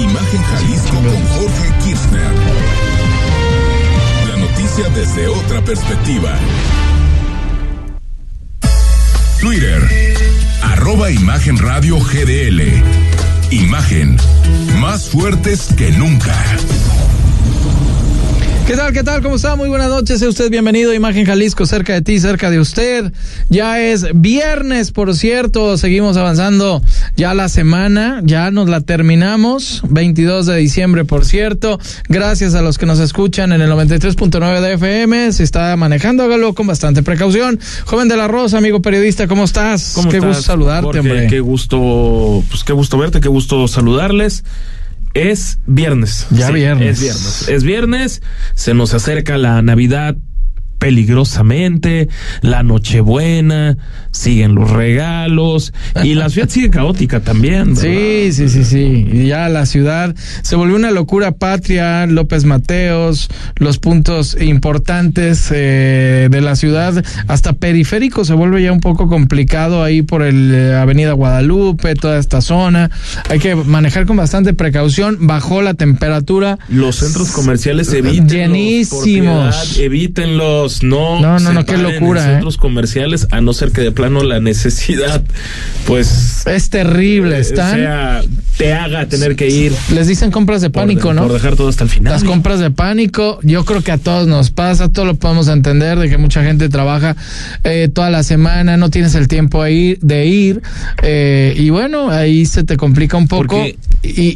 Imagen Jalisco con Jorge Kirchner. La noticia desde otra perspectiva. Twitter, arroba Imagen Radio GDL. Imagen, más fuertes que nunca. ¿Qué tal? ¿Qué tal? ¿Cómo está? Muy buenas noches. Sea usted bienvenido a Imagen Jalisco, cerca de ti, cerca de usted. Ya es viernes, por cierto. Seguimos avanzando ya la semana. Ya nos la terminamos. 22 de diciembre, por cierto. Gracias a los que nos escuchan en el 93.9 de FM. Si está manejando, hágalo con bastante precaución. Joven de la Rosa, amigo periodista, ¿cómo estás? ¿Cómo qué estás, gusto saludarte, Jorge? hombre. Qué gusto, pues qué gusto verte, qué gusto saludarles. Es viernes. Ya viernes. Es viernes. Es viernes. Se nos acerca la Navidad peligrosamente, la Nochebuena, siguen los regalos y la ciudad sigue caótica también. ¿verdad? Sí, sí, sí, sí. Y ya la ciudad se volvió una locura patria. López Mateos, los puntos importantes eh, de la ciudad, hasta periférico se vuelve ya un poco complicado ahí por el eh, Avenida Guadalupe, toda esta zona. Hay que manejar con bastante precaución. Bajó la temperatura. Los centros comerciales eviten Llenísimos. evítenlos, no. No, no, qué locura, En ¿eh? centros comerciales, a no ser que de plano la necesidad, pues. Es terrible. eh, Están. sea, te haga tener que ir. les dicen compras de pánico, ¿no? Por dejar todo hasta el final. Las compras de pánico, yo creo que a todos nos pasa, todos lo podemos entender, de que mucha gente trabaja eh, toda la semana, no tienes el tiempo de ir, eh, y bueno, ahí se te complica un poco. Y, y,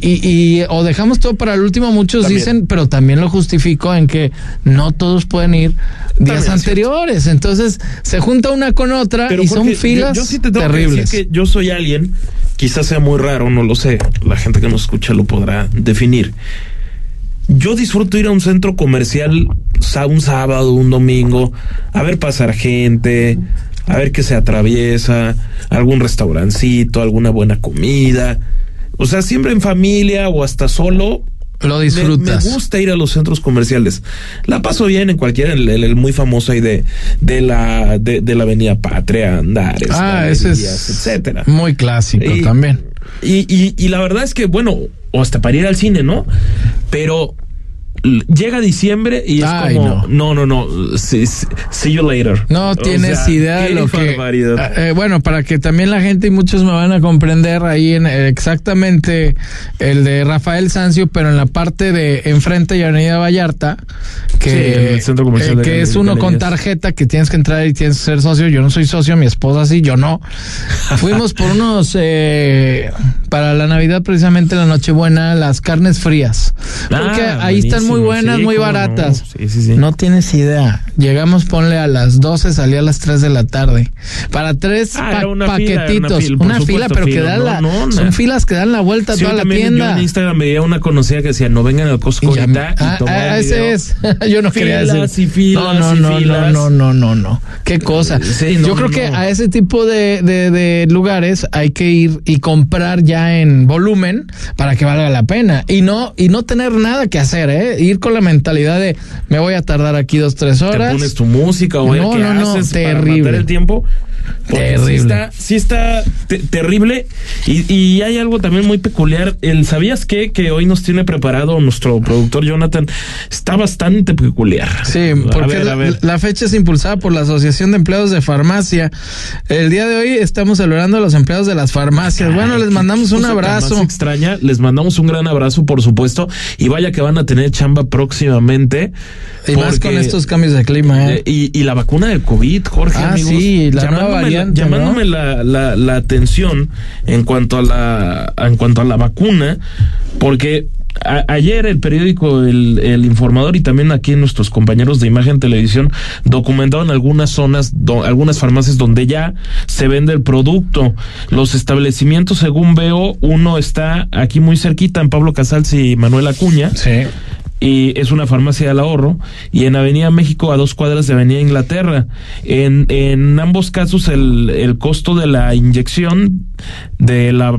y- o dejamos todo para el último, muchos También. dicen, pero también lo justifico en que no todos pueden ir días es anteriores. Entonces se junta una con otra Pero y son filas yo, yo sí te tengo que terribles. decir que yo soy alguien, quizás sea muy raro, no lo sé. La gente que nos escucha lo podrá definir. Yo disfruto ir a un centro comercial un sábado, un domingo, a ver pasar gente, a ver qué se atraviesa, algún restaurancito, alguna buena comida. O sea, siempre en familia o hasta solo. Lo Me- disfrutas. Me, gusta ir a los centros comerciales. La paso bien en cualquiera, el, el- el muy famoso ahí de, de la de, de la Avenida Patria, Andares, Ah, ese es etcétera. muy clásico Y- también. Y, y, y la verdad es que, bueno, o hasta para ir al cine, ¿no? Pero llega diciembre y es Ay, como, no, no, no, see, see you later. No O tienes sea, idea de lo que. barbaridad. Eh, bueno, para que también la gente y muchos me van a comprender ahí en eh, exactamente el de Rafael Sancio, pero en la parte de enfrente y Avenida Vallarta, que, Sí, en el centro comercial eh, de que es uno con tarjeta que tienes que entrar y tienes que ser socio. Yo no soy socio, mi esposa sí, yo no. Fuimos por unos eh, para la Navidad precisamente la Nochebuena las carnes frías, porque Ah, ahí están muy buenas, Sí, muy cómo no. baratas. Sí, sí. No tienes idea. Llegamos, ponle a las 12, salí a las 3 de la tarde. Para tres Ah, pa- una fila, paquetitos. una fila, una fila, pero que fila. dan No, la. no, son no. filas que dan la vuelta a toda la tienda. Yo en Instagram veía una conocida que decía, no vengan al Costco Y ya- y ah, ah, ese es. yo no quería Filas decir. y filas no, no, no, no, no, no, no. Qué cosa. Sí, no, yo creo que a ese tipo de, de, de lugares hay que ir y comprar ya en volumen para que valga la pena. Y no, y no tener nada que hacer, ¿eh? Ir con la mentalidad de me voy a tardar aquí dos, tres te horas. pones tu música o No, qué no, no, haces para terrible. matar el tiempo. Terrible. Sí está, sí está te- terrible. Y, y hay algo también muy peculiar. El ¿Sabías qué? Que hoy nos tiene preparado nuestro productor Jonathan. Está bastante peculiar. Sí, A porque ver, a la, ver. la fecha es impulsada por la Asociación de Empleados de Farmacia. El día de hoy estamos celebrando a los empleados de las farmacias. bueno, les mandamos un abrazo. más extraña, les mandamos un gran abrazo, por supuesto, y vaya que van a tener chamba próximamente. Y más con estos cambios de clima, ¿eh? Y, y la vacuna del COVID, Jorge, Ah, amigos. sí, la nueva llamándome, variante, llamándome ¿no? la, la, la atención en cuanto a la, en cuanto a la vacuna, porque a- ayer el periódico el, el Informador y también aquí nuestros compañeros de Imagen Televisión documentaban algunas zonas, do- algunas farmacias donde ya se vende el producto. Los establecimientos, según veo, uno está aquí muy cerquita en Pablo Casals y Manuel Acuña Sí. Y es una farmacia del ahorro y en Avenida México a dos cuadras de Avenida Inglaterra. En, en ambos casos el, el costo de la inyección de la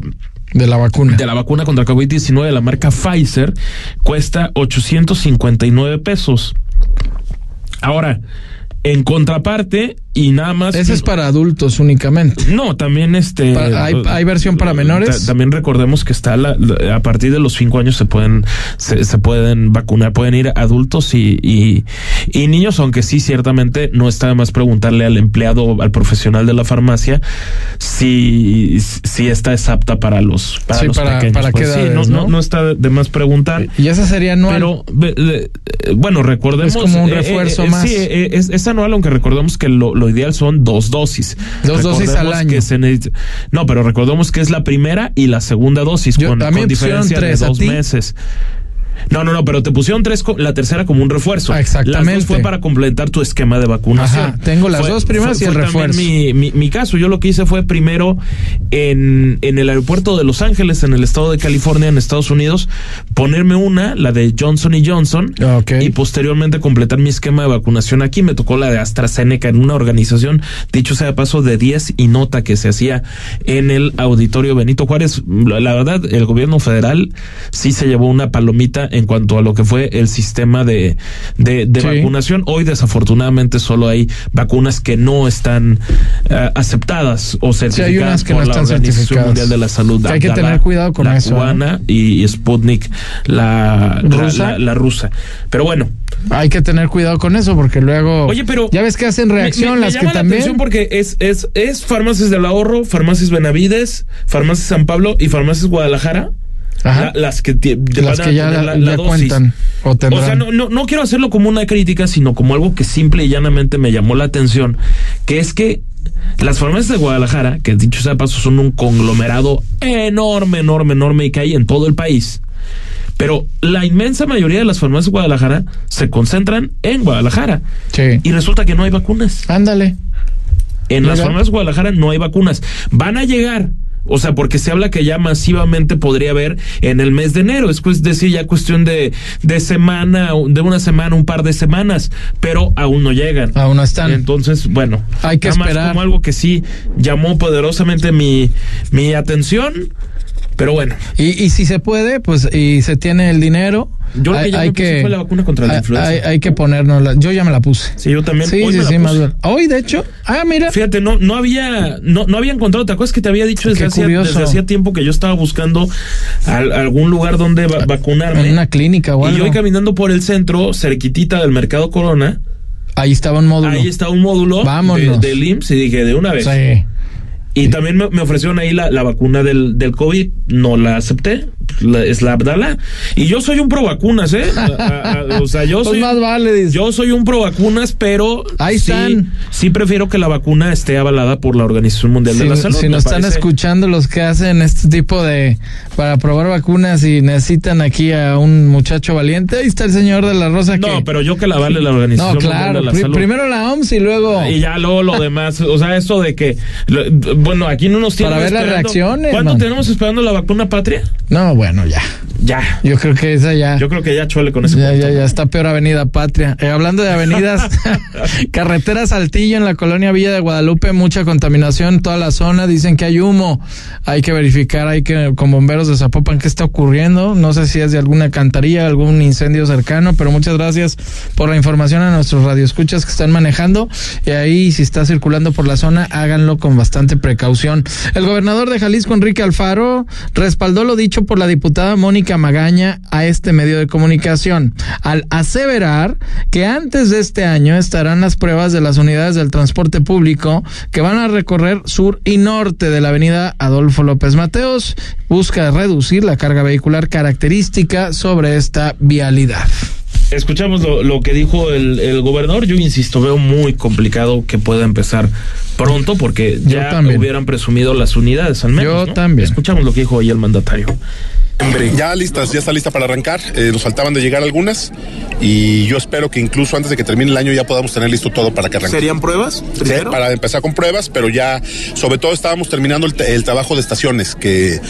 De la vacuna. de la vacuna contra COVID-19 de la marca Pfizer cuesta 859 pesos. Ahora, en contraparte, y nada más. Ese es para adultos únicamente. No, también este. Hay- hay versión para menores. ta- También recordemos que está la, la- a partir de los cinco años se pueden se, se pueden vacunar, pueden ir adultos y, y, y niños, aunque sí ciertamente no está de más preguntarle al empleado, al profesional de la farmacia si si esta es apta para los para Sí, los para- pequeños. para qué Pues sí, no, ¿no? no, no está de más preguntar. Y esa sería anual. Pero, eh, bueno, recordemos. Es como un eh, eh, refuerzo eh, más. Sí, es, es anual, aunque recordemos que lo, lo ideal son dos dosis. Dos dosis al año. que se no, pero recordemos que es la primera y la segunda dosis Yo- con, a mí con me pusieron diferencia tres, de ¿a dos meses. No, no, no, pero te pusieron tres, co- la tercera como un refuerzo. Ah, exactamente. Las dos fue para completar tu esquema de vacunación. Ajá, tengo las dos primeras y el refuerzo. Mi, mi, mi caso, yo lo que hice fue primero en, en el aeropuerto de Los Ángeles, en el estado de California, en Estados Unidos, ponerme una, la de Johnson y Johnson, Ok. y posteriormente completar mi esquema de vacunación aquí. Me tocó la de AstraZeneca en una organización, dicho sea de paso, de 10 y nota que se hacía en el auditorio Benito Juárez. La, la verdad, el gobierno federal sí se llevó una palomita en cuanto a lo que fue el sistema de, de, de Sí. vacunación. Hoy, desafortunadamente, solo hay vacunas que no están eh, aceptadas o certificadas unas que por no la están Organización certificadas. Mundial de la Salud. Que hay que tener cuidado con la eso, ¿eh? cubana y Sputnik, la ¿Rusa? la- la rusa. Pero bueno, Hay que tener cuidado con eso porque luego. Oye, pero- Ya ves que hacen reacción me, me las llama que la también. atención porque es, es, es Farmacias del Ahorro, Farmacias Benavides, Farmacias San Pablo y Farmacias Guadalajara. Ajá. la- las que, te Las van a que ya, la- ya cuentan o sea, no, no, no quiero hacerlo como una crítica, sino como algo que simple y llanamente me llamó la atención, que es que las farmacias de Guadalajara, que dicho sea de paso son un conglomerado enorme, enorme, enorme y que hay en todo el país, pero la inmensa mayoría de las farmacias de Guadalajara se concentran en Guadalajara. Sí. Y resulta que no hay vacunas. Ándale. En las farmacias de Guadalajara no hay vacunas. Van a llegar. O sea, porque se habla que ya masivamente podría haber en el mes de enero. Es pues, decir, ya cuestión de, de semana, de una semana, un par de semanas, pero aún no llegan. Aún no están. Entonces, bueno, Hay que esperar. como algo que sí llamó poderosamente mi, mi atención. Pero bueno, Y, y si se puede, pues, y se tiene el dinero. Yo lo que ya me puse fue la vacuna contra la hay- influenza. Hay, hay que ponernos. Yo ya me la puse. sí, yo también. Sí, hoy sí, me la sí, puse. más bien. Hoy, de hecho. Ah, mira. Fíjate, no, no había, no, no había encontrado, ¿te acuerdas que te había dicho desde hacía, desde hacía tiempo que yo estaba buscando al- algún lugar donde va- vacunarme? En una clínica o y yo hoy caminando por el centro, cerquitita del Mercado Corona, Ahí estaba un módulo. ahí está un módulo de, Vámonos. del IMSS y dije, de una vez. Sí. Y también me, me ofrecieron ahí la, la vacuna del, del COVID, no la acepté, la- es la Abdala. Y yo soy un pro vacunas, ¿eh? A- a- a- o sea, yo Pues soy... más vale, dice. Yo soy un pro vacunas, pero Ahí sí, están. sí prefiero que la vacuna esté avalada por la Organización Mundial Si, de la Salud. si nos están parece- escuchando los que hacen este tipo de para probar vacunas y necesitan aquí a un muchacho valiente, ahí está el señor de la Rosa que No, pero yo que la vale la Organización no, claro, Mundial de la Salud. primero la OMS y luego y ya luego lo demás, o sea, esto de que, lo- bueno, aquí no nos tienen Para ver las reacciones, ¿Cuánto man. tenemos esperando la vacuna patria? no, bueno, ya. Ya. Yo creo que esa ya Yo creo que ya chole con ese ya, punto. ya, ya está peor Avenida Patria. Eh, hablando de avenidas, carretera Saltillo en la colonia Villa de Guadalupe, mucha contaminación en toda la zona. Dicen que hay humo. Hay que verificar, hay que, con bomberos de Zapopan, qué está ocurriendo. No sé si es de alguna cantarilla, algún incendio cercano, pero muchas gracias por la información a nuestros radioescuchas que están manejando. Y ahí, si está circulando por la zona, háganlo con bastante precaución. El gobernador de Jalisco, Enrique Alfaro, respaldó lo dicho por la diputada Mónica Magaña a este medio de comunicación, al aseverar que antes de este año estarán las pruebas de las unidades del transporte público que van a recorrer sur y norte de la avenida Adolfo López Mateos. Busca reducir la carga vehicular característica sobre esta vialidad. Escuchamos lo, lo que dijo el, el gobernador. Yo insisto, veo muy complicado que pueda empezar pronto porque ya hubieran presumido las unidades al menos. Yo ¿no? también. Escuchamos lo que dijo hoy el mandatario. Ya listas, ya está lista para arrancar. Eh, nos faltaban de llegar algunas y yo espero que incluso antes de que termine el año ya podamos tener listo todo para que arranque. ¿Serían pruebas? Sí, Primero. para empezar con pruebas, pero ya, sobre todo estábamos terminando el, trabajo de estaciones, que eh,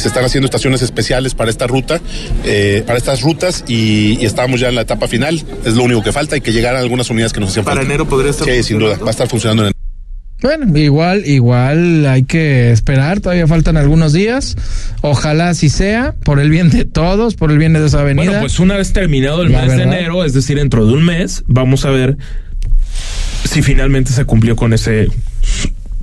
se están haciendo estaciones especiales para esta ruta, eh, para estas rutas y, y estábamos ya en la etapa final. Es lo único que falta y que llegaran algunas unidades que nos hacían Para falta. enero podría estar Sí, sin duda, va a estar funcionando en Bueno, igual, igual hay que esperar, todavía faltan algunos días. Ojalá así sea, por el bien de todos, por el bien de esa avenida. Bueno, pues una vez terminado el La mes de enero, es decir, dentro de un mes, vamos a ver si finalmente se cumplió con ese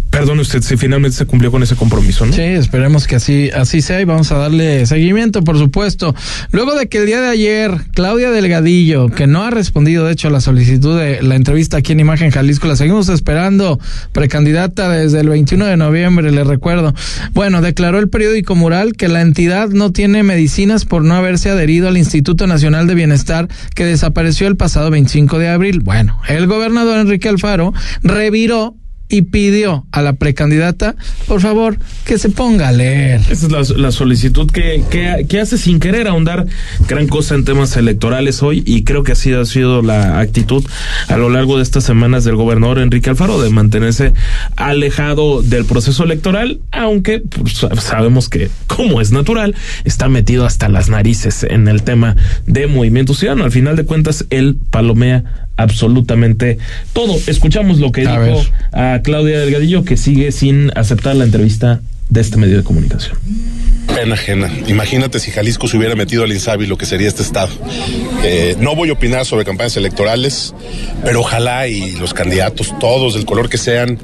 Perdón usted, si finalmente se cumplió con ese compromiso, ¿no? Sí, esperemos que así, así sea y vamos a darle seguimiento, por supuesto. Luego de que el día de ayer, Claudia Delgadillo, que no ha respondido, de hecho, a la solicitud de la entrevista aquí en Imagen Jalisco, la seguimos esperando, precandidata desde el 21 de noviembre, le recuerdo. Bueno, declaró el periódico Mural que la entidad no tiene medicinas por no haberse adherido al Instituto Nacional de Bienestar que desapareció el pasado 25 de abril. Bueno, el gobernador Enrique Alfaro reviró y pidió a la precandidata, por favor, que se ponga a leer. Esa es la, solicitud que, que, hace sin querer ahondar gran cosa en temas electorales hoy y creo que así ha sido la actitud a lo largo de estas semanas del gobernador Enrique Alfaro de mantenerse alejado del proceso electoral, aunque pues, sabemos que, como es natural, está metido hasta las narices en el tema de movimiento ciudadano. Al final de cuentas, él palomea absolutamente todo. Escuchamos lo que dijo a Claudia Delgadillo, que sigue sin aceptar la entrevista de este medio de comunicación. Pena ajena. Imagínate si Jalisco se hubiera metido al INSABI lo que sería este estado. Eh, no voy a opinar sobre campañas electorales, pero ojalá y los candidatos, todos del color que sean,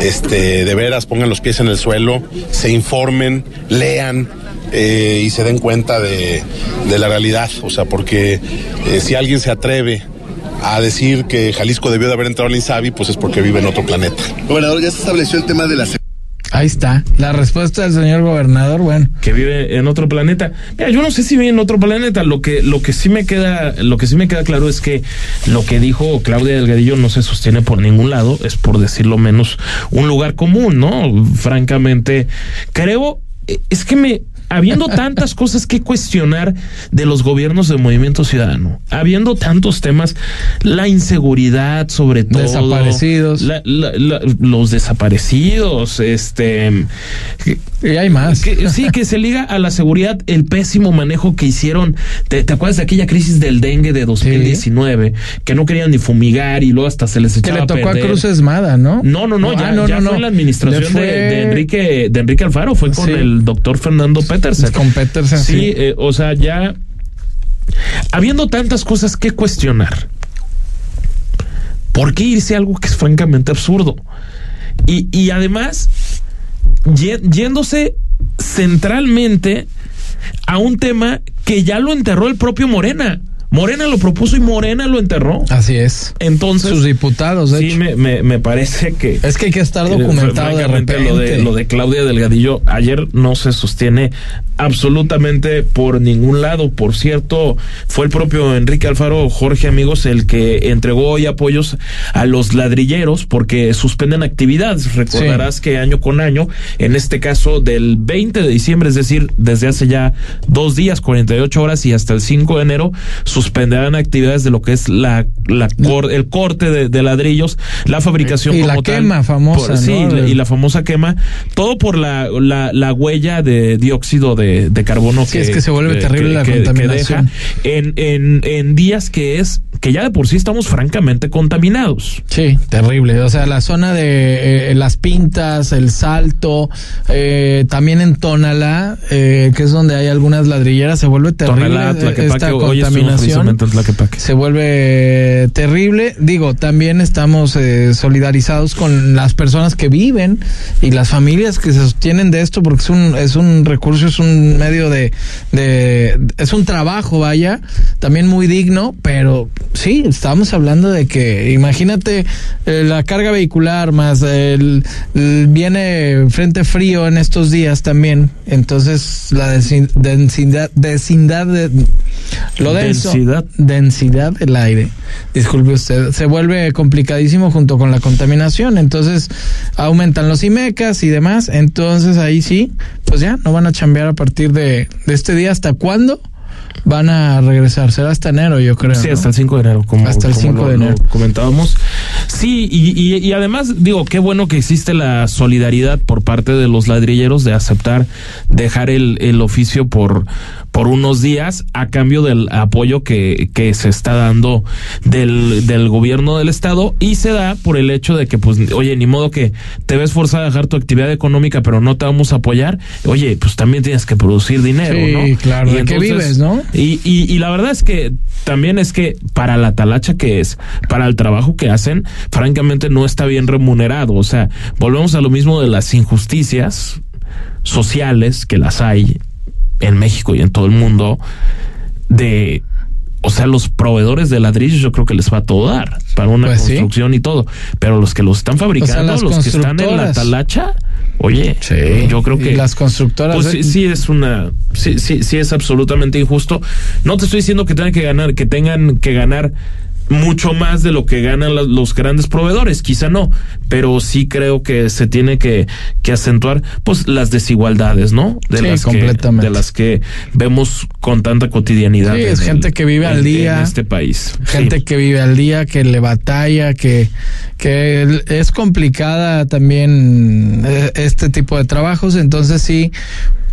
este, de veras pongan los pies en el suelo, se informen, lean. Eh, y se den cuenta de, la realidad, o sea, porque eh, si alguien se atreve a decir que Jalisco debió de haber entrado al INSABI, pues es porque vive en otro planeta. Gobernador, ya se estableció el tema de la Ahí está, la respuesta del señor gobernador, bueno. Que vive en otro planeta. Mira, yo no sé si vive en otro planeta, lo que, lo que sí me queda, lo que sí me queda claro es que lo que dijo Claudia Delgadillo no se sostiene por ningún lado, es por decirlo menos un lugar común, ¿no? Francamente, creo, es que me, habiendo tantas cosas que cuestionar de los gobiernos de Movimiento Ciudadano, habiendo tantos temas, la inseguridad sobre todo, desaparecidos, los desaparecidos, este, y hay más, sí que se liga a la seguridad el pésimo manejo que hicieron. ¿Te, acuerdas de aquella crisis del dengue de 2019 que no querían ni fumigar y luego hasta se les echaba que le tocó a, Cruz Esmada, ¿no? No, no, no, ya, no, ya fue en la administración de, Enrique de Enrique Alfaro, fue con el doctor Fernando Pérez con Petersen. Sí, eh, o sea, ya habiendo tantas cosas que cuestionar, ¿por qué irse a algo que es francamente absurdo? Y, y además, yéndose centralmente a un tema que ya lo enterró el propio Morena. Morena lo propuso y Morena lo enterró. Así es. Entonces. Sus diputados, de sí, Me, me, me, parece que. Es que hay que estar documentado de repente. Lo de, lo de Claudia Delgadillo ayer no se sostiene absolutamente por ningún lado. Por cierto, fue el propio Enrique Alfaro, Jorge Amigos, el que entregó hoy apoyos a los ladrilleros porque suspenden actividades. Recordarás que año con año, en este caso del 20 de diciembre, es decir, desde hace ya dos días, 48 horas y hasta el 5 de enero, suspenderán actividades de lo que es la, la el corte de, ladrillos, la fabricación y la quema famosa. sí, y la famosa quema, todo por la, la, la huella de dióxido de de, carbono que, es que se vuelve terrible la contaminación. en, en, en días que es que ya de por sí estamos francamente contaminados. Sí, terrible. O sea, la zona de eh, las pintas, el salto, eh, también en Tonalá, eh, que es donde hay algunas ladrilleras, se vuelve terrible Tonalá, esta contaminación. Se vuelve terrible. Digo, también estamos solidarizados con las personas que viven y las familias que se sostienen de esto, porque es un, es un recurso, es un medio de, de es un trabajo, vaya, también muy digno, pero sí, estamos hablando de que, imagínate eh, la carga vehicular más el, viene frente frío en estos días también, entonces la densidad, densidad de, lo denso, densidad. del aire, disculpe usted, se vuelve complicadísimo junto con la contaminación, entonces aumentan los IMECAS y demás, entonces ahí sí, pues ya no van a chambear a partir de, de este día, ¿hasta cuándo? Van a regresar. Será hasta enero, yo creo. Sí, hasta el 5 de enero, como, hasta el 5 de enero. comentábamos. Sí, y, y, además, digo, qué bueno que existe la solidaridad por parte de los ladrilleros de aceptar dejar el, el oficio por, por unos días a cambio del apoyo que, que se está dando del, del gobierno del estado y se da por el hecho de que, pues, oye, ni modo que te ves forzada a dejar tu actividad económica, pero no te vamos a apoyar. Oye, pues también tienes que producir dinero, sí, claro, ¿de qué vives, no? Y, y, y la verdad es que también es que para la talacha que es, para el trabajo que hacen, francamente no está bien remunerado. O sea, volvemos a lo mismo de las injusticias sociales que las hay en México y en todo el mundo de o sea, los proveedores de ladrillos yo creo que les va a todo dar para una Pues sí. construcción y todo. Pero los que los están fabricando, los que están en la talacha, oye, yo creo Y que las constructoras, pues sí, sí es una, sí, sí, sí es absolutamente injusto. No te estoy diciendo que tengan que ganar, que tengan que ganar mucho más de lo que ganan los grandes proveedores, quizá no, pero sí creo que se tiene que, que acentuar pues las desigualdades, ¿no? De Sí, las completamente. que de las que vemos con tanta cotidianidad. Sí, es el- gente que vive al en- día. en este país. gente Sí. que vive al día, que le batalla, que, que es complicada también eh, este tipo de trabajos, entonces sí,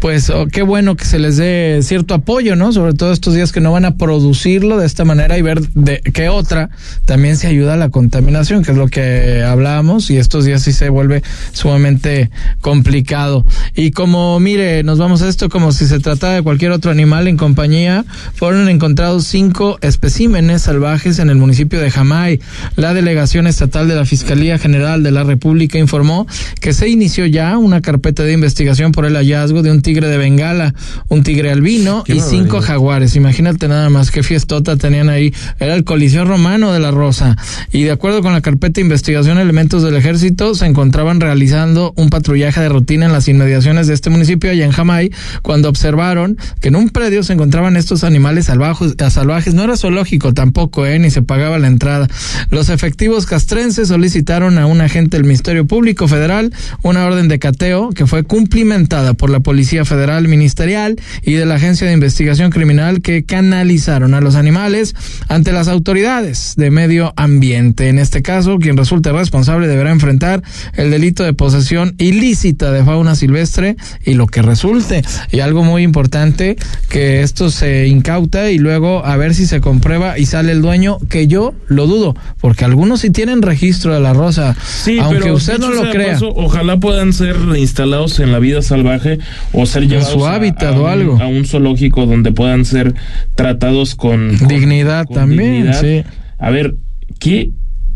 pues oh, qué bueno que se les dé cierto apoyo, ¿no? Sobre todo estos días que no van a producirlo de esta manera y ver de qué otra también se ayuda a la contaminación, que es lo que hablábamos, y estos días sí se vuelve sumamente complicado. Y como, mire, nos vamos a esto como si se tratara de cualquier otro animal en compañía, fueron encontrados cinco especímenes salvajes en el municipio de Jamay. La delegación estatal de la Fiscalía General de la República informó que se inició ya una carpeta de investigación por el hallazgo de un tigre de Bengala, un tigre albino Qué y cinco jaguares. Imagínate nada más qué fiestota tenían ahí. Era el Coliseo Romano de la Rosa. Y de acuerdo con la carpeta de investigación, elementos del ejército se encontraban realizando un patrullaje de rutina en las inmediaciones de este municipio, allá en Jamay, cuando observaron que en un predio se encontraban estos animales salvajes. salvajes. No era zoológico tampoco, ¿eh? ni se pagaba la entrada. Los efectivos castrenses solicitaron a un agente del Ministerio Público Federal una orden de cateo que fue cumplimentada por la Policía Federal Ministerial y de la Agencia de Investigación Criminal que canalizaron a los animales ante las autoridades de medio ambiente. En este caso, quien resulte responsable deberá enfrentar el delito de posesión ilícita de fauna silvestre y lo que resulte. Y algo muy importante, que esto se incauta y luego a ver si se comprueba y sale el dueño, que yo lo dudo, porque algunos sí tienen registro de la rosa, Sí, aunque pero usted no lo crea. paso, ojalá puedan ser instalados en la vida salvaje o ser llevados su a- hábitat a, o un- algo. a un zoológico donde puedan ser tratados con, con- Dignidad con también, dignidad. sí. A ver, ¿qué?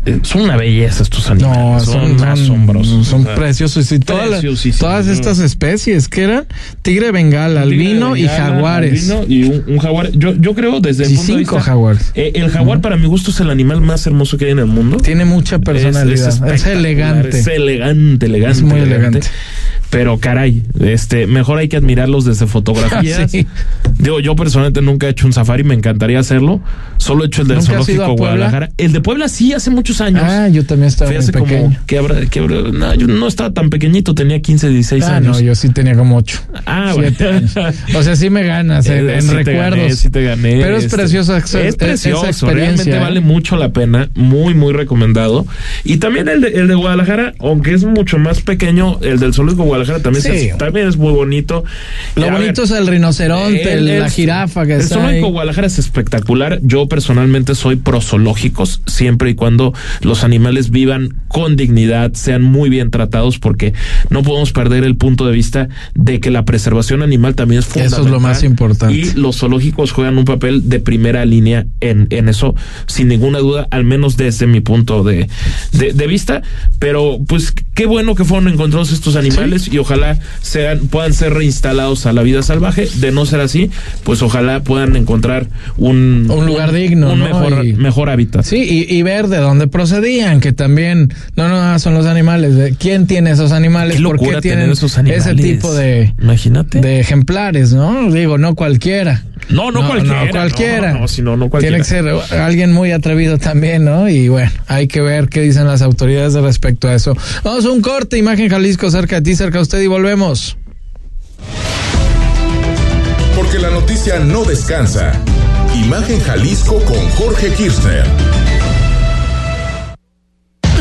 Eh, Son una belleza estos animales. No, son, son, asombrosos. Son o sea, preciosos. Y todas, todas estas especies que eran tigre bengala, tigre albino de y jaguares. albino y un, un jaguar. Yo, yo creo desde el punto de cinco vista- jaguares. Eh, el jaguar para mi gusto es el animal más hermoso que hay en el mundo. Tiene mucha personalidad. Es, elegante. Es elegante, elegante. Es muy elegante. Pero caray, este, mejor hay que admirarlos desde fotografías. Sí. Digo, yo personalmente nunca he hecho un safari, me encantaría hacerlo. Solo he hecho el del ¿Nunca has ido zoológico? Guadalajara. El de Puebla sí, hace muchos años. Ah, yo también estaba Fui muy hace pequeño. como que habrá, habrá- no, yo no estaba tan pequeñito, tenía 15, 16 Ah, años. no, yo sí tenía como ocho. Ah, siete bueno. años. O sea, sí me ganas en, Eh, en sí te recuerdos. gané, sí te gané, Pero es este, preciosa es precioso, esa experiencia. realmente ¿eh? vale mucho la pena, muy muy recomendado. Y también el de, el de Guadalajara, aunque es mucho más pequeño, el del zoológico Guadalajara también, Sí. se- también es muy bonito. Lo bonito ver, es el rinoceronte, el- el- la jirafa que el está zoológico ahí. Guadalajara es espectacular. Yo personalmente soy pro zoológicos siempre y cuando los animales vivan con dignidad, sean muy bien tratados, porque no podemos perder el punto de vista de que la preservación animal también es Eso es lo fundamental. más importante. Y los zoológicos juegan un papel de primera línea en, en eso, sin ninguna duda, al menos desde mi punto de, de, de vista. Pero pues qué bueno que fueron encontrados estos animales y ojalá sean, puedan ser reinstalados a la vida salvaje. De no ser así, pues ojalá puedan encontrar un, Un lugar digno, un ¿no? mejor, Y- mejor hábitat. Sí, y, y ver de dónde procedían, que también, no, no, son los animales. de- ¿Quién tiene esos animales? Qué ¿Por qué tienen esos animales. ese tipo de, Imagínate. de ejemplares, no? Digo, no cualquiera. No, no cualquiera, No, cualquiera. no, no, cualquiera. Tiene que ser alguien muy atrevido también, ¿no? Y bueno, hay que ver qué dicen las autoridades de respecto a eso. Vamos a un corte, Imagen Jalisco, cerca de ti, cerca de usted y volvemos. Porque la noticia no descansa. Imagen Jalisco con Jorge Kirchner.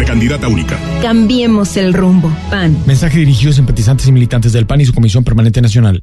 Precandidata única. Cambiemos el rumbo. PAN. Mensaje dirigido a simpatizantes y militantes del PAN y su Comisión Permanente Nacional.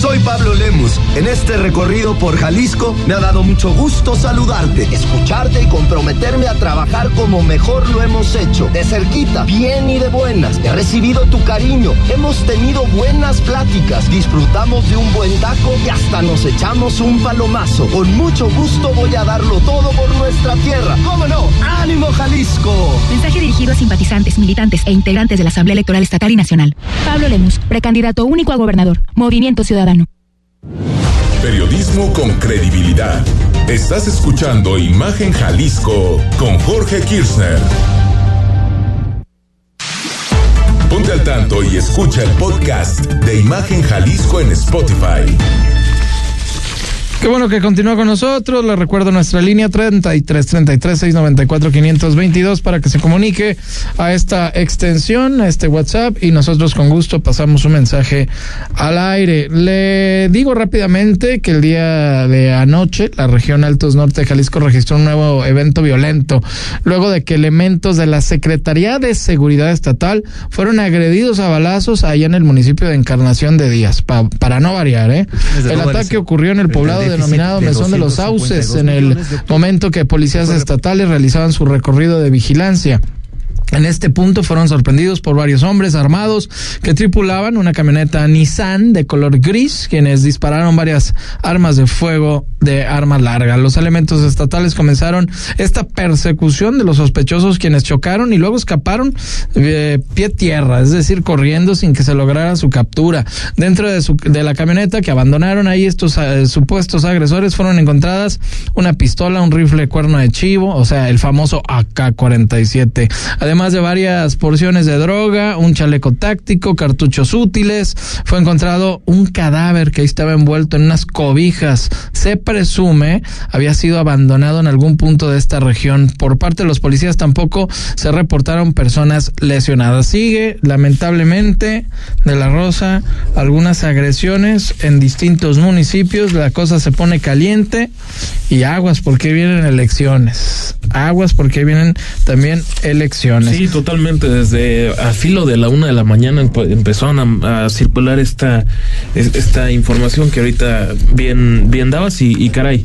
Soy Pablo Lemus. En este recorrido por Jalisco me ha dado mucho gusto saludarte, escucharte y comprometerme a trabajar como mejor lo hemos hecho. De cerquita, bien y de buenas. Recibido tu cariño. Hemos tenido buenas pláticas. Disfrutamos de un buen taco y hasta nos echamos un palomazo. Con mucho gusto voy a darlo todo por nuestra tierra. ¿Cómo no? ¡Ánimo Jalisco! Mensaje dirigido a simpatizantes, militantes e integrantes de la Asamblea Electoral Estatal y Nacional. Pablo Lemus, precandidato único a gobernador. Movimiento Ciudadano. Periodismo con credibilidad. Estás escuchando Imagen Jalisco con Jorge Kirchner. Ponte al tanto y escucha el podcast de Imagen Jalisco en Spotify. Qué bueno que continúa con nosotros. Le recuerdo nuestra línea 33 33 694 522 para que se comunique a esta extensión, a este WhatsApp y nosotros con gusto pasamos un mensaje al aire. Le digo rápidamente que el día de anoche la región Altos Norte de Jalisco registró un nuevo evento violento luego de que elementos de la Secretaría de Seguridad Estatal fueron agredidos a balazos allá en el municipio de Encarnación de Díaz, para no variar. ¿eh? El ataque ocurrió en el poblado denominado Mesón de los Sauces en el momento que policías estatales realizaban su recorrido de vigilancia. En este punto fueron sorprendidos por varios hombres armados que tripulaban una camioneta Nissan de color gris, quienes dispararon varias armas de fuego de arma larga. Los elementos estatales comenzaron esta persecución de los sospechosos quienes chocaron y luego escaparon eh, pie tierra, es decir, corriendo sin que se lograra su captura. Dentro de, su, de la camioneta que abandonaron ahí estos eh, supuestos agresores fueron encontradas una pistola, un rifle cuerno de chivo, o sea, el famoso AK-47. Además, de varias porciones de droga, un chaleco táctico, cartuchos útiles. Fue encontrado un cadáver que estaba envuelto en unas cobijas. Se presume había sido abandonado en algún punto de esta región. Por parte de los policías tampoco se reportaron personas lesionadas. Sigue, lamentablemente, de la Rosa, algunas agresiones en distintos municipios. La cosa se pone caliente y aguas porque vienen elecciones. aguas porque vienen también elecciones. Sí, totalmente. Desde a filo de la una de la mañana empezaron a, a circular esta, esta información que ahorita bien, bien y, y caray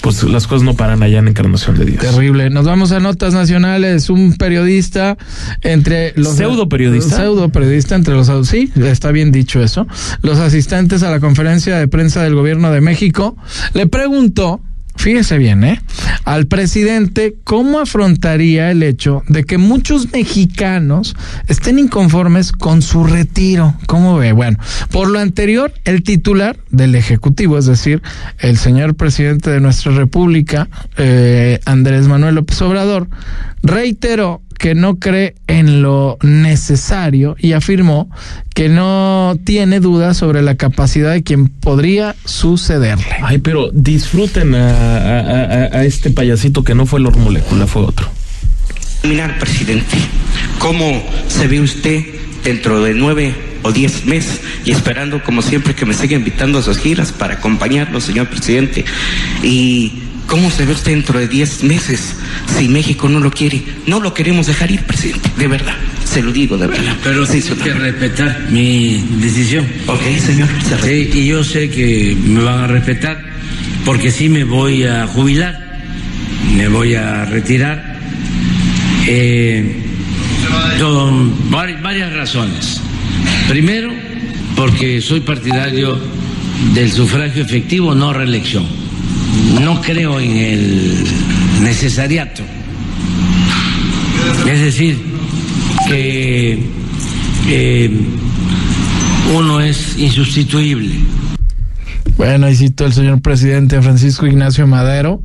pues las cosas no paran allá en Encarnación de Dios. Terrible. Nos vamos a notas nacionales. Un periodista entre los pseudo periodista, pseudo periodista entre los sí, está bien dicho eso. Los asistentes a la conferencia de prensa del gobierno de México le preguntó fíjese bien, ¿eh? Al presidente, ¿cómo afrontaría el hecho de que muchos mexicanos estén inconformes con su retiro? ¿Cómo ve? Bueno, por lo anterior, el titular del Ejecutivo, es decir, el señor presidente de nuestra República, eh, Andrés Manuel López Obrador, reiteró que no cree en lo necesario y afirmó que no tiene dudas sobre la capacidad de quien podría sucederle. Ay, pero disfruten a, este payasito que no fue Lord Molecula, fue otro. Terminar, presidente, ¿cómo se ve usted dentro de nueve o diez meses y esperando como siempre que me siga invitando a sus giras para acompañarlo, señor presidente? Y ¿Cómo se ve usted dentro de 10 meses si México no lo quiere? No lo queremos dejar ir, presidente, de verdad. Se lo digo de verdad. Pero sí, hay que respetar mi decisión. Ok, señor. Sí, y yo sé que me van a respetar porque sí me voy a jubilar, me voy a retirar. Eh, son varias razones. Primero, porque soy partidario del sufragio efectivo, no reelección no creo en el necesariato. Es decir, que uno es insustituible. Bueno, ahí citó el señor presidente Francisco Ignacio Madero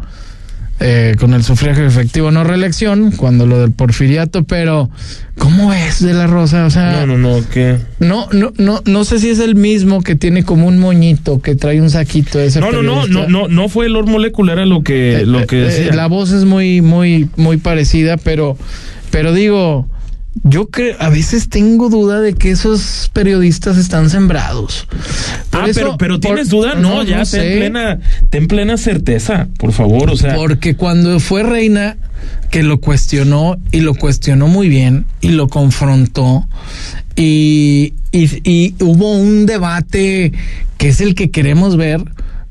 eh, con el sufragio efectivo, no reelección, cuando lo del porfiriato, pero ¿cómo es de la Rosa? O sea, no, no, no, ¿qué? No, no, no, no sé si es el mismo que tiene como un moñito que trae un saquito ese. No, no, no, no, no, no fue el Molecular era lo que, eh, lo que eh, la voz es muy, muy, muy parecida, pero, pero digo, yo creo, a veces tengo duda de que esos periodistas están sembrados. ah, pero, pero tienes duda, no, ya ten plena, ten plena certeza, por favor, o sea. Porque cuando fue reina, que lo cuestionó y lo cuestionó muy bien y lo confrontó y, y, y hubo un debate que es el que queremos ver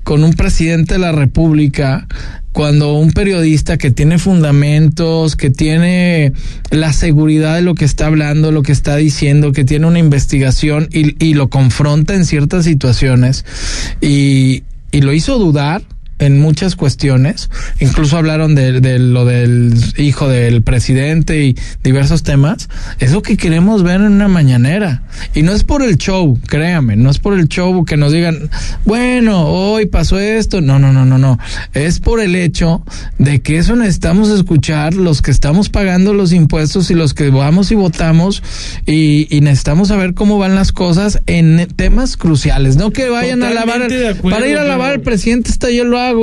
con un presidente de la República cuando un periodista que tiene fundamentos, que tiene la seguridad de lo que está hablando, lo que está diciendo, que tiene una investigación y, lo confronta en ciertas situaciones y lo hizo dudar, en muchas cuestiones, incluso hablaron de, lo del hijo del presidente y diversos temas, es lo que queremos ver en una mañanera. Y no es por el show, créame, no es por el show que nos digan, bueno, hoy pasó esto, no, no, no, no, no, es por el hecho de que eso necesitamos escuchar los que estamos pagando los impuestos y los que vamos y votamos. Y, necesitamos saber cómo van las cosas en temas cruciales, no que vayan a lavar, para ir a lavar al presidente está yo lo hago.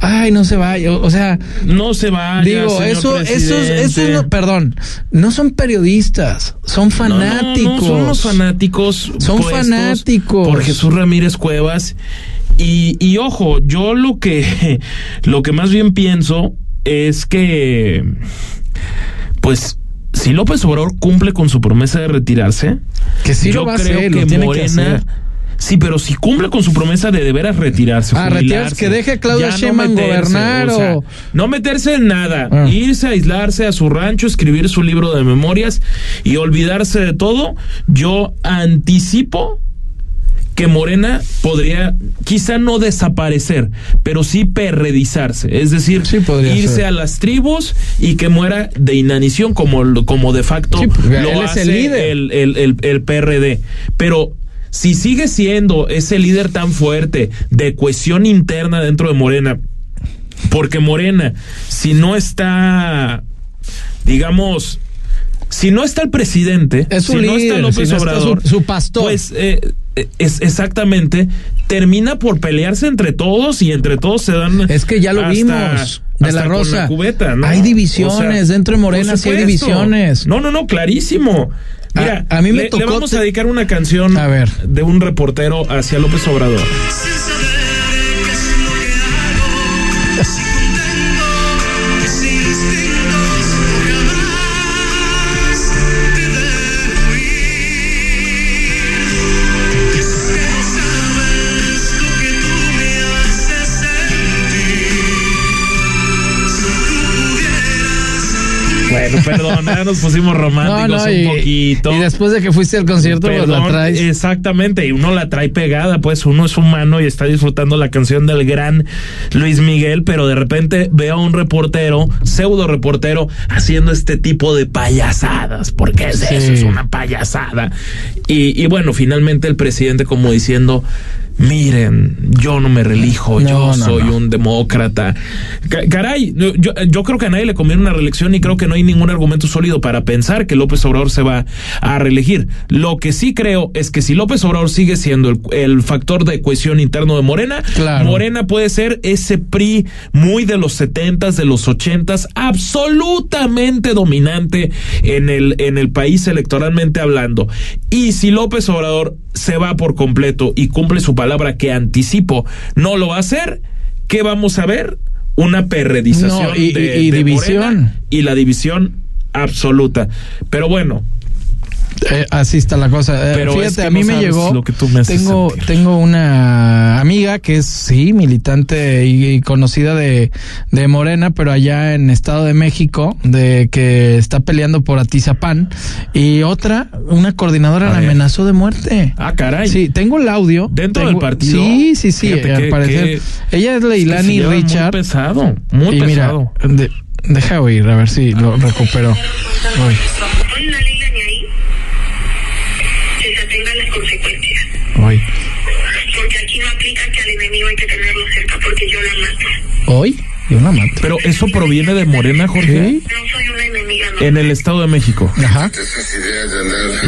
Ay, no se vaya, o sea, no se vaya. Digo, eso, esos, esos, no, perdón, no son periodistas, son fanáticos. son los fanáticos. Son fanáticos. Por Jesús Ramírez Cuevas. Y, y ojo, yo lo que, lo que más bien pienso es que, pues, si López Obrador cumple con su promesa de retirarse, que sí lo va a hacer, que Morena Sí, pero si cumple con su promesa de de veras retirarse. Ah, retirarse, que deje a Claudia Sheinbaum gobernar o, no meterse en nada, ah. irse a aislarse a su rancho, escribir su libro de memorias y olvidarse de todo, yo anticipo que Morena podría quizá no desaparecer, pero sí perredizarse, es decir, irse a las tribus y que muera de inanición como, como de facto lo hace el, el, el, el PRD. Pero si sigue siendo ese líder tan fuerte de cohesión interna dentro de Morena, porque Morena, si no está, digamos, si no está el presidente, es si no está López Obrador, su, pastor, pues eh, es exactamente termina por pelearse entre todos y entre todos se dan. Es que ya lo vimos de la Rosa. Hay divisiones dentro de Morena, sí hay divisiones. No, no, no, clarísimo. Mira, a, mí me tocó. Le vamos a dedicar una canción a ver. de un reportero hacia López Obrador. Perdón, nos pusimos románticos un poquito. Y después de que fuiste al concierto, pues la traes. Exactamente, y uno la trae pegada, pues uno es humano y está disfrutando la canción del gran Luis Miguel, pero de repente veo a un reportero, pseudo reportero, haciendo este tipo de payasadas, porque es eso, es una payasada. Y, y bueno, finalmente el presidente como diciendo, miren, yo no me relijo, yo soy un demócrata. Caray, yo, yo, creo que a nadie le conviene una reelección y creo que no hay ningún argumento sólido para pensar que López Obrador se va a reelegir. Lo que sí creo es que si López Obrador sigue siendo el, factor de cohesión interno de Morena, Morena puede ser ese PRI muy de los setentas, de los ochentas, absolutamente dominante en el, en el país electoralmente hablando. Y si López Obrador se va por completo y cumple su palabra que anticipo no lo va a hacer, ¿qué vamos a ver? Una perredización y, de, división. y la división absoluta. Pero bueno, eh, así está la cosa. Eh, Pero Fíjate, a mí me llegó. Lo que tú me tengo, tengo una amiga que es, sí, militante y, conocida de, de, Morena, pero allá en Estado de México, de que está peleando por Atizapán. Y otra, una coordinadora la amenazó de muerte. Ah, caray. Sí, tengo el audio. ¿Dentro del partido? Sí, sí, sí, al parecer. Ella es Leilani Richard. Muy pesado, muy y pesado. Mira, deja oír, a ver si lo recupero. Hoy. Porque aquí no aplica que al enemigo hay que tenerlo cerca porque yo la mato. ¿Hoy? Yo la mato. Pero eso proviene de Morena, Jorge. No soy una enemiga. No. En el Estado de México. Ajá.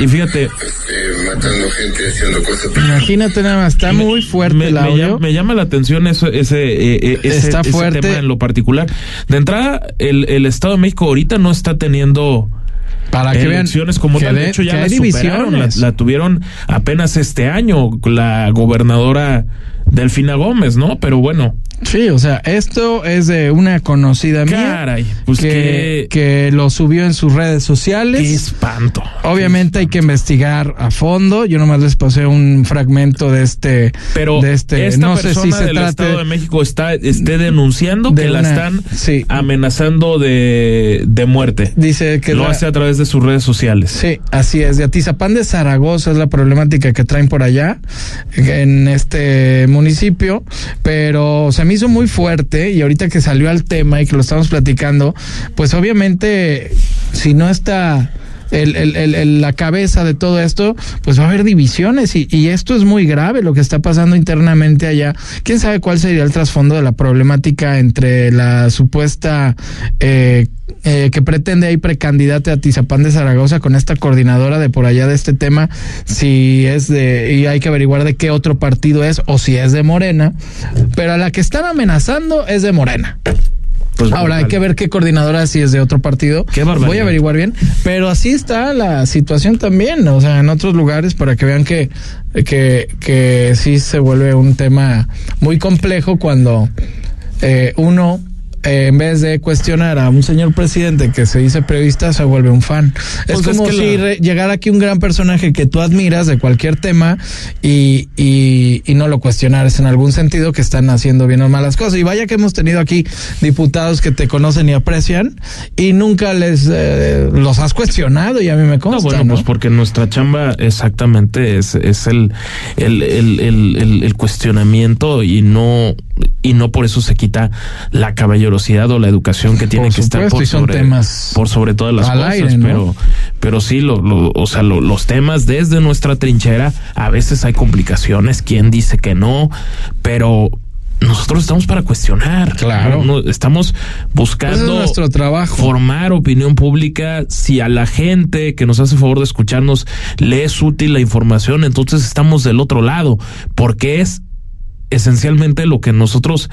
Y fíjate. Este, matando gente, haciendo cosas. Imagínate nada más, está muy fuerte me, el audio. Me llama, me llama la atención eso, ese, eh, eh ese, está fuerte. Ese tema en lo particular. De entrada, el, el Estado de México ahorita no está teniendo para que elecciones como tal. De hecho, ya la superaron, la, la, tuvieron apenas este año la gobernadora Delfina Gómez, ¿no? Pero bueno. Sí, o sea, esto es de una conocida mía Caray, pues que, que, lo subió en sus redes sociales. Qué espanto. Obviamente hay que investigar a fondo. Yo nomás les pasé un fragmento de este. Pero de este, esta no persona sé si se del trate Estado de México está esté denunciando de que la están sí. amenazando de, de muerte. Dice que Lo la- hace a través de sus redes sociales. Sí, así es. De Atizapán de Zaragoza es la problemática que traen por allá, en este municipio, pero se me hizo muy fuerte y ahorita que salió al tema y que lo estamos platicando, pues obviamente si no está... El, el- el- la cabeza de todo esto, pues va a haber divisiones y, y esto es muy grave lo que está pasando internamente allá. ¿Quién sabe cuál sería el trasfondo de la problemática entre la supuesta eh, eh, que pretende ahí precandidata a Tizapán de Zaragoza con esta coordinadora de por allá de este tema, si es de, y hay que averiguar de qué otro partido es o si es de Morena, pero a la que están amenazando es de Morena. Pues, Ahora hay que ver qué coordinadora si es de otro partido. Qué barbaridad. Voy a averiguar bien. Pero así está la situación también, o sea, en otros lugares para que vean que, que, que sí se vuelve un tema muy complejo cuando eh, uno eh, en vez de cuestionar a un señor presidente que se dice periodista, se vuelve un fan. Pues es es como que si la- llegara aquí un gran personaje que tú admiras de cualquier tema y, y, y no lo cuestionares en algún sentido que están haciendo bien o malas cosas. Y vaya que hemos tenido aquí diputados que te conocen y aprecian y nunca les eh, los has cuestionado y a mí me No, consta. bueno, ¿no? pues porque nuestra chamba exactamente es, es el, el, el, el, el- el cuestionamiento y no y no por eso se quita la o la educación que tiene Por que estar por sobre, temas por sobre todas las cosas, aire, ¿no? pero pero sí lo, lo- o sea, lo- los temas desde nuestra trinchera a veces hay complicaciones, quién dice que no, pero nosotros estamos para cuestionar. Claro. No- estamos buscando es nuestro trabajo. formar opinión pública. Si a la gente que nos hace favor de escucharnos le es útil la información, entonces estamos del otro lado, porque es esencialmente lo que nosotros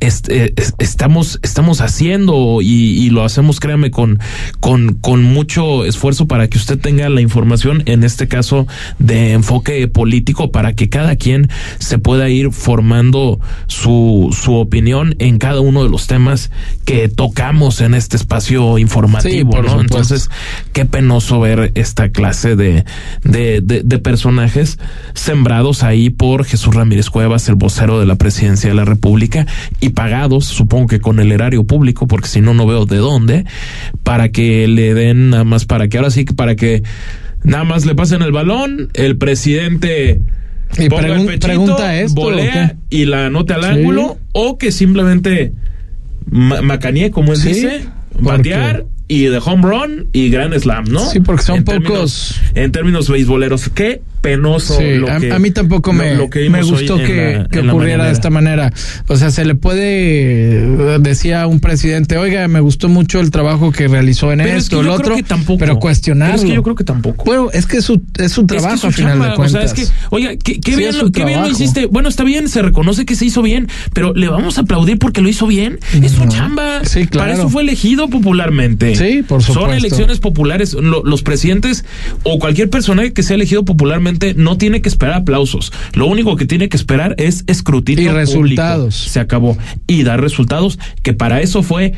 est- eh, es- estamos estamos haciendo y, y lo hacemos créame con con con mucho esfuerzo para que usted tenga la información en este caso de enfoque político para que cada quien se pueda ir formando su su opinión en cada uno de los temas que tocamos en este espacio informativo entonces qué penoso ver esta clase de, de, de, de personajes sembrados ahí por Jesús Ramírez Cuevas, el vocero de la presidencia de la República, y pagados, supongo que con el erario público, porque si no, no veo de dónde, para que le den nada más, para que ahora sí, para que nada más le pasen el balón, el presidente y ponga el pechito, pregunta esto, volea y la anote al ángulo, o que simplemente ma como él Sí, dice, batear y de home run y grand slam, ¿no? Sí, porque son En pocos. términos- en términos beisboleros, qué penoso Sí, lo a, que- a mí tampoco me, lo que me gustó que, la- ocurriera de esta manera. O sea, se le puede, decía un presidente, oiga, me gustó mucho el trabajo que realizó en Pero es esto, que el otro, tampoco. pero cuestionarlo. Pero es que yo creo que tampoco. Bueno, es que es su, es su Es trabajo que es su final chamba, de cuentas. O sea, es que, oiga, qué, qué Sí, bien, es lo, qué bien lo trabajo. hiciste. Bueno, está bien, se reconoce que se hizo bien, pero le vamos a aplaudir porque lo hizo bien. Es su chamba. Sí, claro. Para eso fue elegido popularmente. Sí, por Son supuesto. elecciones populares. Lo- los presidentes o cualquier personaje que sea elegido popularmente no tiene que esperar aplausos. Lo único que tiene que esperar es escrutinio Y público. resultados. Se acabó. Y dar resultados que para eso fue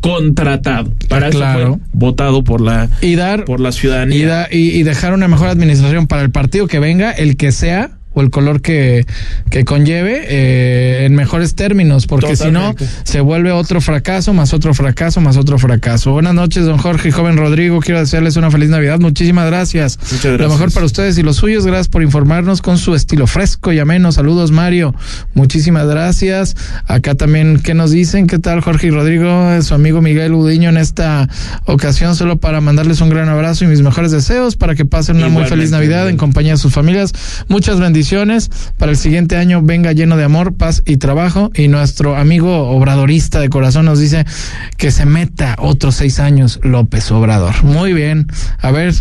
contratado. Para eso Claro. fue votado por la, y dar por la ciudadanía. y, da- y, y dejar una mejor administración para el partido que venga, el que sea o el color que, que conlleve eh, en mejores términos, porque si no se vuelve otro fracaso, más otro fracaso, más otro fracaso. Buenas noches, don Jorge y joven Rodrigo, quiero desearles una feliz Navidad, muchísimas gracias. Muchas Lo gracias. mejor para ustedes y los suyos, gracias por informarnos con su estilo fresco y ameno. Saludos, Mario. Muchísimas gracias. Acá también, ¿qué nos dicen? ¿Qué tal, Jorge y Rodrigo? Su amigo Miguel Udiño en esta ocasión, solo para mandarles un gran abrazo y mis mejores deseos para que pasen una muy feliz Navidad en compañía de sus familias. Muchas bendiciones. Para el siguiente año venga lleno de amor, paz y trabajo. Y nuestro amigo obradorista de corazón nos dice que se meta otros seis años López Obrador. Muy bien. A ver.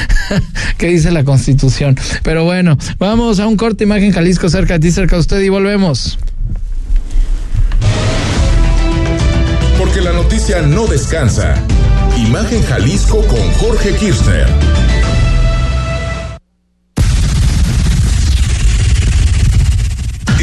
¿Qué dice la constitución? Pero bueno, vamos a un corte imagen Jalisco cerca de ti, cerca de usted y volvemos. Porque la noticia no descansa. Imagen Jalisco con Jorge Kirchner.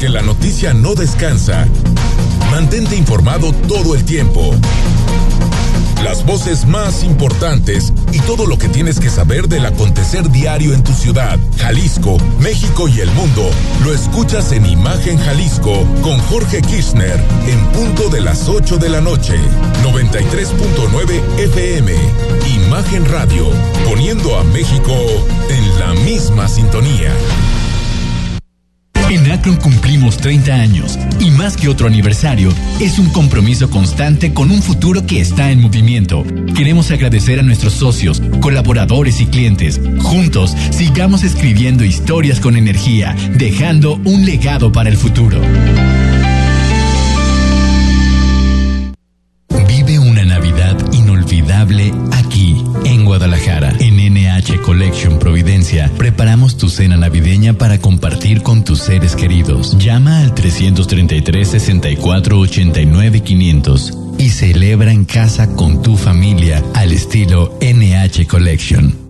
Porque la noticia no descansa. Mantente informado todo el tiempo. Las voces más importantes y todo lo que tienes que saber del acontecer diario en tu ciudad, Jalisco, México y el mundo, lo escuchas en Imagen Jalisco con Jorge Kirchner en punto de las 8 de la noche, 93.9 FM. Imagen Radio, poniendo a México en la misma sintonía. En Akron cumplimos 30 años y más que otro aniversario, es un compromiso constante con un futuro que está en movimiento. Queremos agradecer a nuestros socios, colaboradores y clientes. Juntos, sigamos escribiendo historias con energía, dejando un legado para el futuro. Vive una Navidad inolvidable aquí, en Guadalajara. NH Collection Providencia, preparamos tu cena navideña para compartir con tus seres queridos. Llama al 333 64 89 500 y celebra en casa con tu familia al estilo NH Collection.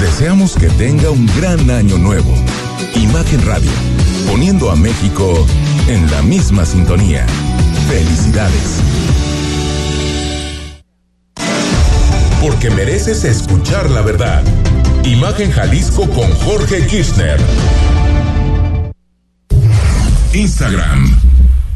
Deseamos que tenga un gran año nuevo Imagen Radio, poniendo a México en la misma sintonía. Felicidades. Porque mereces escuchar la verdad. Imagen Jalisco con Jorge Kirchner. Instagram,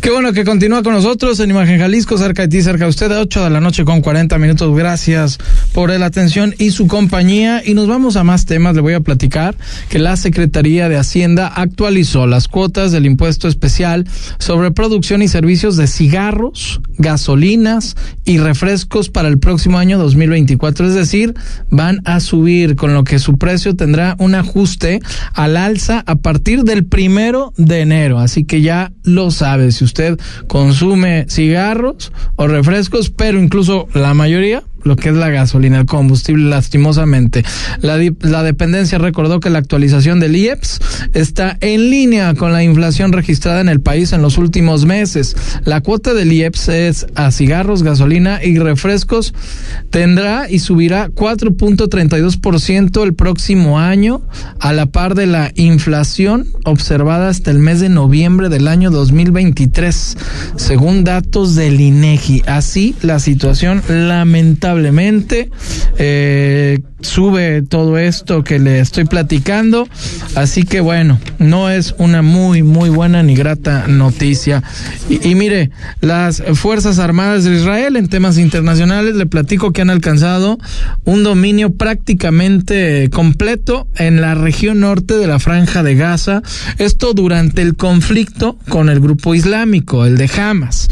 Qué bueno que continúa con nosotros en Imagen Jalisco, cerca de ti, cerca de usted, a 8 de la noche con 40 minutos. Gracias por la atención y su compañía. Y nos vamos a más temas. Le voy a platicar que la Secretaría de Hacienda actualizó las cuotas del impuesto especial sobre producción y servicios de cigarros, gasolinas y refrescos para el próximo año 2024. Es decir, van a subir, con lo que su precio tendrá un ajuste al alza a partir del primero de enero. Así que ya lo sabe. Si usted consume cigarros o refrescos, pero incluso la mayoría lo que es la gasolina, el combustible, lastimosamente. La, dependencia recordó que la actualización del IEPS está en línea con la inflación registrada en el país en los últimos meses. La cuota del IEPS es a cigarros, gasolina y refrescos tendrá y subirá 4.32% el próximo año, a la par de la inflación observada hasta el mes de noviembre del año 2023, según datos del INEGI. Así, la situación lamentablemente eh, sube todo esto que le estoy platicando. Así que bueno, no es una muy, muy buena ni grata noticia. Y, mire, las Fuerzas Armadas de Israel en temas internacionales, le platico que han alcanzado un dominio prácticamente completo en la región norte de la franja de Gaza. Esto durante el conflicto con el grupo islámico, el de Hamas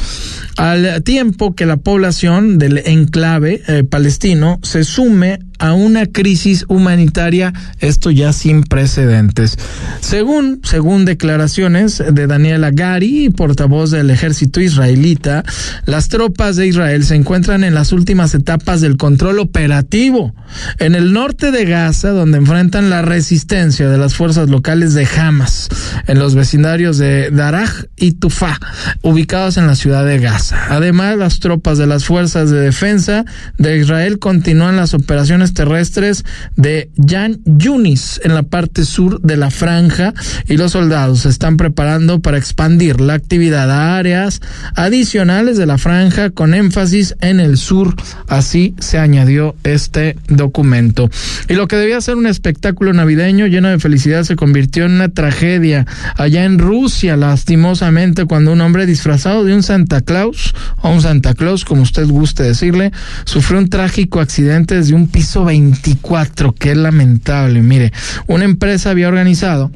al tiempo que la población del enclave eh, palestino se sume a una crisis humanitaria, esto ya sin precedentes. Según, según declaraciones de Daniela Gari, portavoz del ejército israelita, las tropas de Israel se encuentran en las últimas etapas del control operativo en el norte de Gaza, donde enfrentan la resistencia de las fuerzas locales de Hamas, en los vecindarios de Daraj y Tufá, ubicados en la ciudad de Gaza. Además, las tropas de las fuerzas de defensa de Israel continúan las operaciones terrestres de Yan Yunis en la parte sur de la franja y los soldados se están preparando para expandir la actividad a áreas adicionales de la franja con énfasis en el sur. Así se añadió este documento. Y lo que debía ser un espectáculo navideño lleno de felicidad se convirtió en una tragedia allá en Rusia, lastimosamente, cuando un hombre disfrazado de un Santa Claus o un Santa Claus, como usted guste decirle, sufrió un trágico accidente desde un piso 24. Qué lamentable. Mire, una empresa había organizado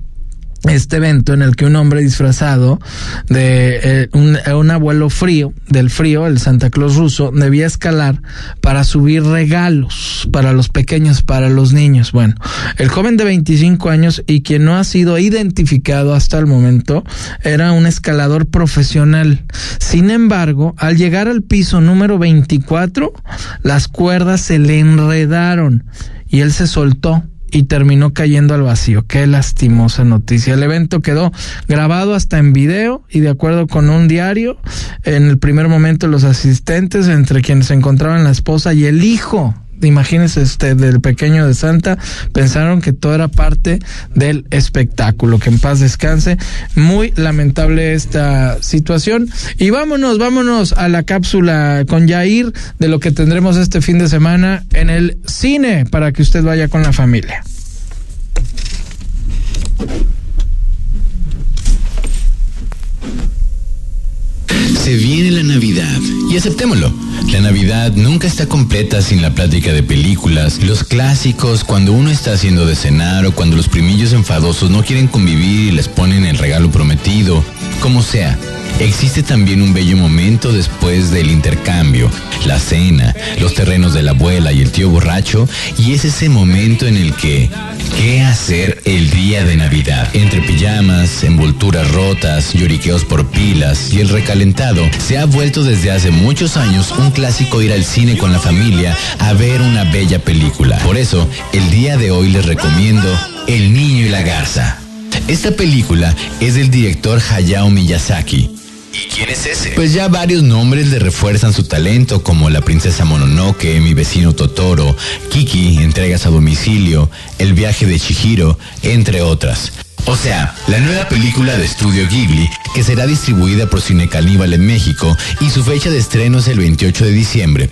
este evento en el que un hombre disfrazado de eh, un, un, abuelo frío, del frío, el Santa Claus ruso, debía escalar para subir regalos para los pequeños, para los niños. Bueno, el joven de 25 años y quien no ha sido identificado hasta el momento era un escalador profesional. Sin embargo, al llegar al piso número 24, las cuerdas se le enredaron y él se soltó y terminó cayendo al vacío. Qué lastimosa noticia. El evento quedó grabado hasta en video y de acuerdo con un diario, en el primer momento los asistentes, entre quienes se encontraban la esposa y el hijo imagínese usted, del pequeño de Santa, pensaron que todo era parte del espectáculo. Que en paz descanse. Muy lamentable esta situación. Y vámonos, vámonos a la cápsula con Yair de lo que tendremos este fin de semana en el cine para que usted vaya con la familia. Se viene la Navidad y aceptémoslo. La Navidad nunca está completa sin la plática de películas, los clásicos, cuando uno está haciendo de cenar o cuando los primillos enfadosos no quieren convivir y les ponen el regalo prometido, como sea. Existe también un bello momento después del intercambio, la cena, los terrenos de la abuela y el tío borracho, y es ese momento en el que, ¿qué hacer el día de Navidad? Entre pijamas, envolturas rotas, lloriqueos por pilas y el recalentado, se ha vuelto desde hace muchos años un clásico ir al cine con la familia a ver una bella película. Por eso, el día de hoy les recomiendo El Niño y la Garza. Esta película es del director Hayao Miyazaki ¿Y quién es ese? Pues ya varios nombres le refuerzan su talento, como la princesa Mononoke, mi vecino Totoro, Kiki, entregas a domicilio, el viaje de Chihiro, entre otras. O sea, la nueva película de estudio Ghibli, que será distribuida por Cine Caníbal en México y su fecha de estreno es el 28 de diciembre.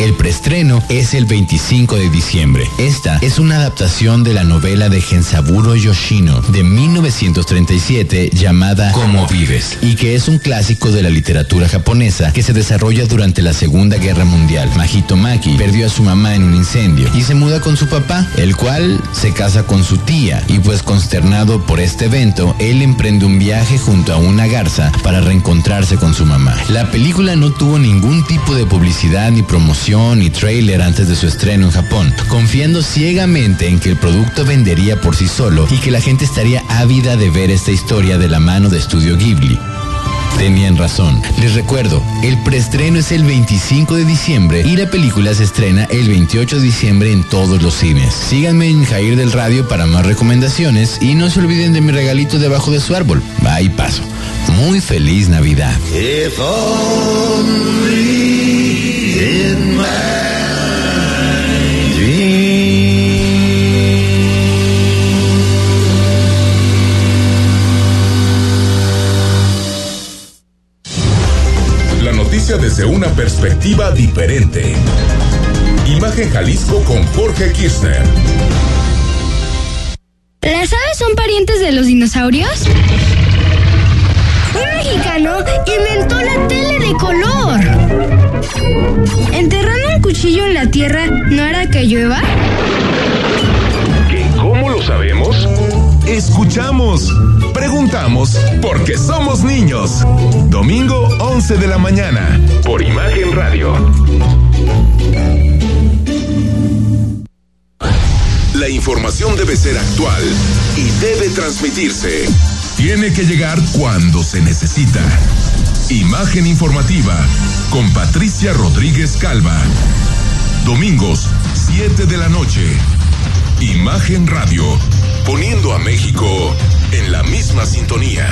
El preestreno es el 25 de diciembre. Esta es una adaptación de la novela de Gensaburo Yoshino de 1937 llamada Cómo vives y que es un clásico de la literatura japonesa que se desarrolla durante la Segunda Guerra Mundial. Mahito Maki perdió a su mamá en un incendio y se muda con su papá, el cual se casa con su tía y pues consternado por este evento, él emprende un viaje junto a una garza para reencontrarse con su mamá. La película no tuvo ningún tipo de publicidad ni promoción y trailer antes de su estreno en Japón, confiando ciegamente en que el producto vendería por sí solo y que la gente estaría ávida de ver esta historia de la mano de Estudio Ghibli. Tenían razón. Les recuerdo, el preestreno es el 25 de diciembre y la película se estrena el 28 de diciembre en todos los cines. Síganme en Jair del Radio para más recomendaciones y no se olviden de mi regalito debajo de su árbol. y paso. Muy feliz Navidad. Desde una perspectiva diferente. Imagen Jalisco con Jorge Kirchner. ¿Las aves son parientes de los dinosaurios? Un mexicano inventó la tele de color. ¿Enterrando un cuchillo en la tierra no hará que llueva? ¿Cómo lo sabemos? Escuchamos, preguntamos, porque somos niños. Domingo 11 de la mañana, por Imagen Radio. La información debe ser actual y debe transmitirse. Tiene que llegar cuando se necesita. Imagen informativa con Patricia Rodríguez Calva. Domingos, 7 de la noche. Imagen Radio, poniendo a México en la misma sintonía.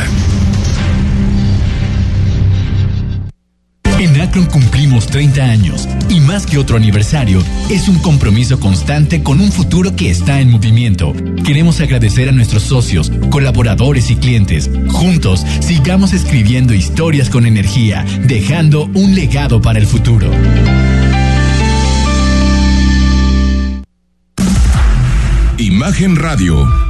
En Akron cumplimos 30 años y más que otro aniversario, es un compromiso constante con un futuro que está en movimiento. Queremos agradecer a nuestros socios, colaboradores y clientes. Juntos, sigamos escribiendo historias con energía, dejando un legado para el futuro. Imagen Radio,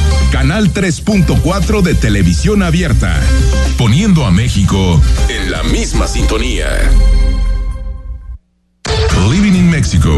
Canal 3.4 de televisión abierta, poniendo a México en la misma sintonía. Living in Mexico,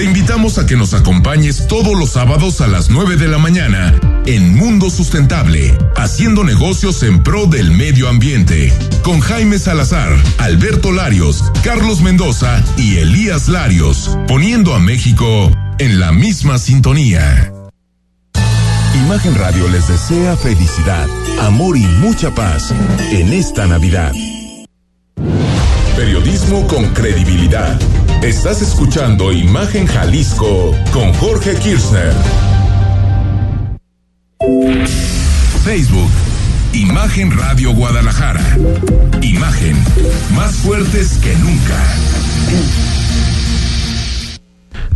Te invitamos a que nos acompañes todos los sábados a las 9 de la mañana en Mundo Sustentable, haciendo negocios en pro del medio ambiente, con Jaime Salazar, Alberto Larios, Carlos Mendoza y Elías Larios, poniendo a México en la misma sintonía. Imagen Radio les desea felicidad, amor y mucha paz en esta Navidad. Periodismo con credibilidad. Estás escuchando Imagen Jalisco con Jorge Kirchner. Facebook. Imagen Radio Guadalajara. Imagen. Más fuertes que nunca.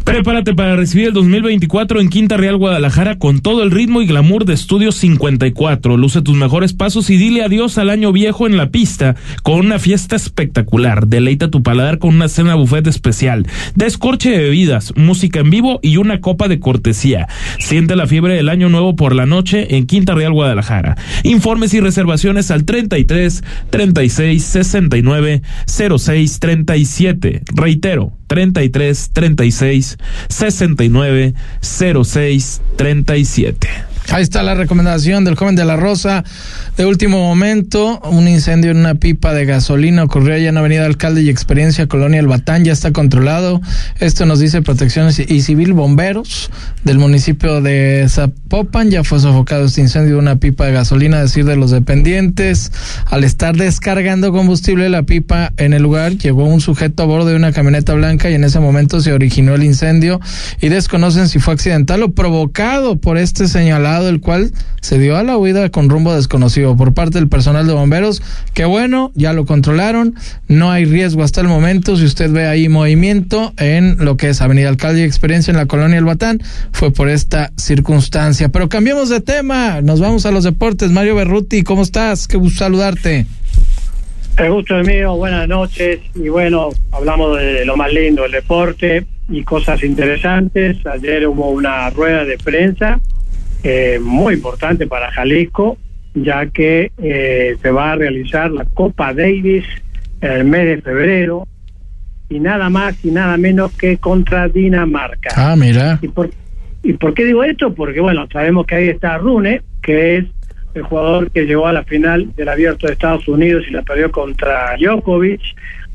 Prepárate para recibir el 2024 en Quinta Real Guadalajara con todo el ritmo y glamour de Estudio 54. Luce tus mejores pasos y dile adiós al año viejo en la pista con una fiesta espectacular. Deleita tu paladar con una cena buffet especial, descorche de bebidas, música en vivo y una copa de cortesía. Siente la fiebre del año nuevo por la noche en Quinta Real Guadalajara. Informes y reservaciones al 33 36 69 06 37. Reitero, 33 36 69 06 37. Ahí está la recomendación del joven de la Rosa. De último momento, un incendio en una pipa de gasolina ocurrió allá en Avenida Alcalde y Experiencia Colonia El Batán. Ya está controlado. Esto nos dice Protección y Civil Bomberos del municipio de Zapopan. Ya fue sofocado este incendio de una pipa de gasolina, decir de los dependientes. Al estar descargando combustible la pipa en el lugar, llegó un sujeto a bordo de una camioneta blanca y en ese momento se originó el incendio y desconocen si fue accidental o provocado por este señalado el cual se dio a la huida con rumbo desconocido por parte del personal de bomberos. Que bueno, ya lo controlaron, no hay riesgo hasta el momento. Si usted ve ahí movimiento en lo que es Avenida Alcalde y Experiencia en la colonia El Batán, fue por esta circunstancia. Pero cambiemos de tema, nos vamos a los deportes. Mario Berruti, ¿cómo estás? Qué gusto saludarte. El gusto es mío, buenas noches. Y bueno, hablamos de lo más lindo, el deporte y cosas interesantes. Ayer hubo una rueda de prensa eh, muy importante para Jalisco, ya que eh, se va a realizar la Copa Davis en el mes de febrero y nada más y nada menos que contra Dinamarca. Ah, mira. ¿Y por, ¿Y por qué digo esto? Porque, bueno, sabemos que ahí está Rune, que es el jugador que llegó a la final del Abierto de Estados Unidos y la perdió contra Djokovic,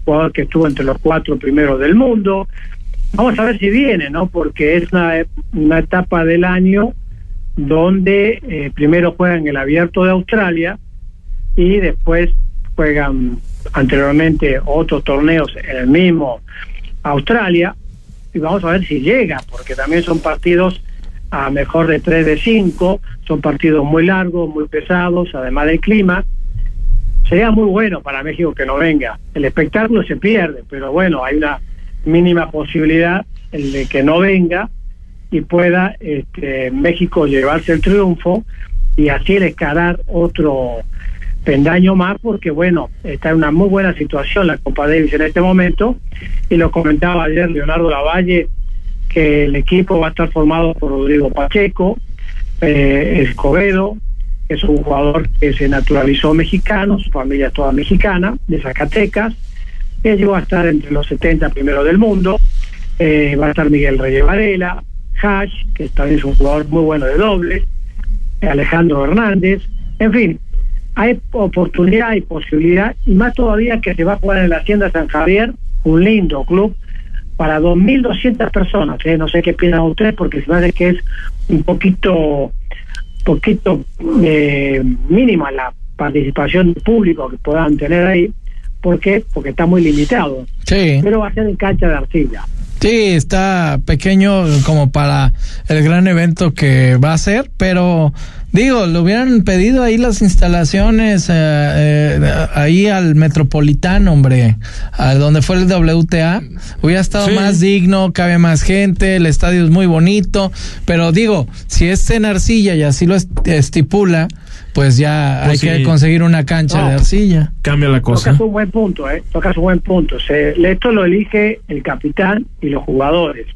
jugador que estuvo entre los cuatro primeros del mundo. Vamos a ver si viene, ¿no? Porque es una, una etapa del año donde eh, primero juegan el abierto de Australia y después juegan anteriormente otros torneos en el mismo Australia. Y vamos a ver si llega porque también son partidos a mejor de 3 de 5 son partidos muy largos muy pesados además del clima. Sería muy bueno para México que no venga. El espectáculo se pierde pero bueno hay una mínima posibilidad de que no venga y pueda este, México llevarse el triunfo y así escalar otro pendaño más porque bueno, está en una muy buena situación la Copa Davis en este momento. Y lo comentaba ayer Leonardo Lavalle que el equipo va a estar formado por Rodrigo Pacheco, eh, Escobedo, que es un jugador que se naturalizó mexicano, su familia es toda mexicana, de Zacatecas, que llegó a estar entre los 70 primeros del mundo, eh, va a estar Miguel Reyes Varela, Hash, que también es un jugador muy bueno de doble, Alejandro Hernández, en fin, hay oportunidad y posibilidad, y más todavía que se va a jugar en la Hacienda San Javier, un lindo club, para 2.200 personas, ¿eh? no sé qué piensan ustedes, porque se me hace que es un poquito, poquito eh, mínima la participación público que puedan tener ahí, ¿por qué? Porque está muy limitado, sí. pero va a ser en cancha de arcilla. Sí, está pequeño como para el gran evento que va a ser, pero digo, le hubieran pedido ahí las instalaciones, eh, eh, ahí al Metropolitano, hombre, a donde fue el WTA, hubiera estado más digno, cabe más gente, el estadio es muy bonito, pero digo, si es en arcilla y así lo estipula, pues ya Pues hay sí. que conseguir una cancha No. de arcilla. Cambia la cosa. Tocas un buen punto, ¿eh? Tocas un buen punto. Se, esto lo elige el capitán y los jugadores.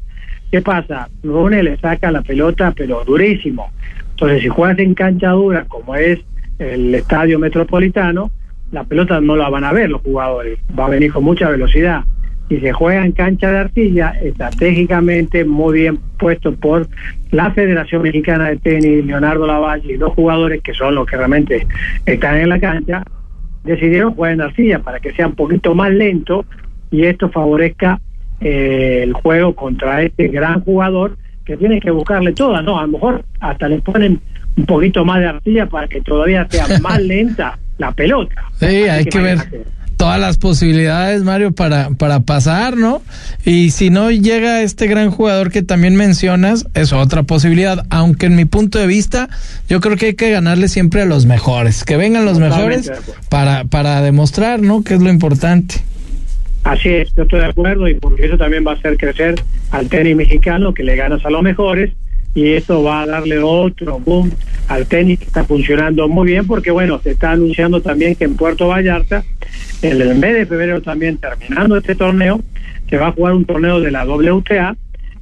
¿Qué pasa? Rune le saca la pelota, pero durísimo. Entonces, si juegas en cancha dura, como es el estadio metropolitano, la pelota no la van a ver los jugadores. Va a venir con mucha velocidad. Y se juega en cancha de arcilla, estratégicamente muy bien puesto por la Federación Mexicana de Tenis, Leonardo Lavalle y los jugadores que son los que realmente están en la cancha, decidieron jugar en arcilla para que sea un poquito más lento y esto favorezca eh, el juego contra este gran jugador que tiene que buscarle toda, ¿no? A lo mejor hasta le ponen un poquito más de arcilla para que todavía sea más lenta la pelota. Sí, Así hay que ver. Todas las posibilidades, Mario, para, para pasar, ¿no? Y si no llega este gran jugador que también mencionas, es otra posibilidad. Aunque en mi punto de vista, yo creo que hay que ganarle siempre a los mejores. Que vengan los mejores para, para demostrar, ¿no? Que es lo importante. Así es, yo estoy de acuerdo y porque eso también va a hacer crecer al tenis mexicano, que le ganas a los mejores, y esto va a darle otro boom al tenis que está funcionando muy bien, porque bueno, se está anunciando también que en Puerto Vallarta, en el mes de febrero también terminando este torneo, se va a jugar un torneo de la WTA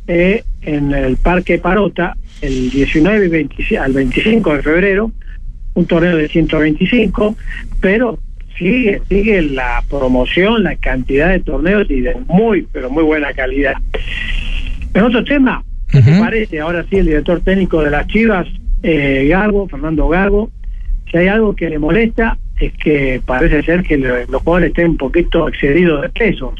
eh, en el Parque Parota el 19 y 20 al 25 de febrero, un torneo de 125, pero sigue, sigue la promoción, la cantidad de torneos y de muy, pero muy buena calidad. En otro tema, ¿qué te parece? Ahora sí, el director técnico de las Chivas, eh, Garbo, Fernando Garbo, si hay algo que le molesta es que parece ser que le- los jugadores estén un poquito excedidos de pesos.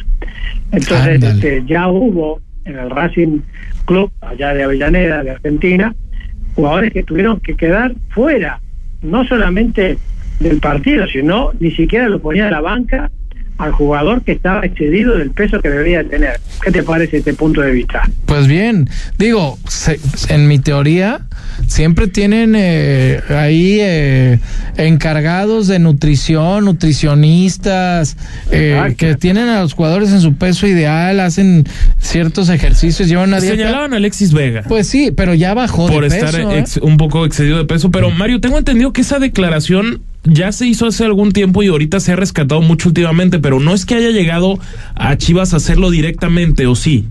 Entonces, este, ya hubo en el Racing Club, allá de Avellaneda, de Argentina, jugadores que tuvieron que quedar fuera, no solamente del partido, sino ni siquiera lo ponía a la banca al jugador que estaba excedido del peso que debería tener. ¿Qué te parece este punto de vista? Pues bien, digo, se- en mi teoría siempre tienen eh, ahí eh, encargados de nutrición, nutricionistas, eh, que tienen a los jugadores en su peso ideal, hacen ciertos ejercicios, llevan una dieta. Señalaban a Alexis Vega. Pues sí, pero ya bajó por de peso. estar ¿eh? un poco excedido de peso. Pero Mario, tengo entendido que esa declaración ya se hizo hace algún tiempo y ahorita se ha rescatado mucho últimamente, pero no es que haya llegado a Chivas a hacerlo directamente, ¿o sí?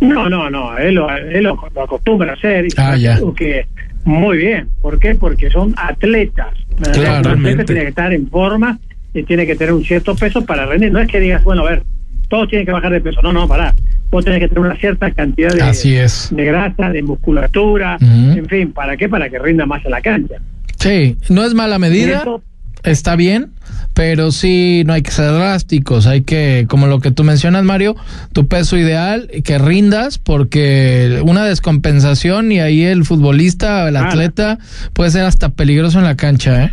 No, no, no, él lo, él lo, lo acostumbra a hacer y Ah, ya. que muy bien. ¿Por qué? Porque son atletas. Totalmente. tiene que estar en forma y tiene que tener un cierto peso para rendir. No es que digas, bueno, a ver, todos tienen que bajar de peso. No, no, pará. Vos tenés que tener una cierta cantidad de, Así es. de grasa, de musculatura, en fin, ¿para qué? Para que rinda más en la cancha. Sí, no es mala medida, está bien, pero sí no hay que ser drásticos, hay que, como lo que tú mencionas, Mario, tu peso ideal, y que rindas, porque una descompensación y ahí el futbolista, el Claro. atleta, puede ser hasta peligroso en la cancha, ¿eh?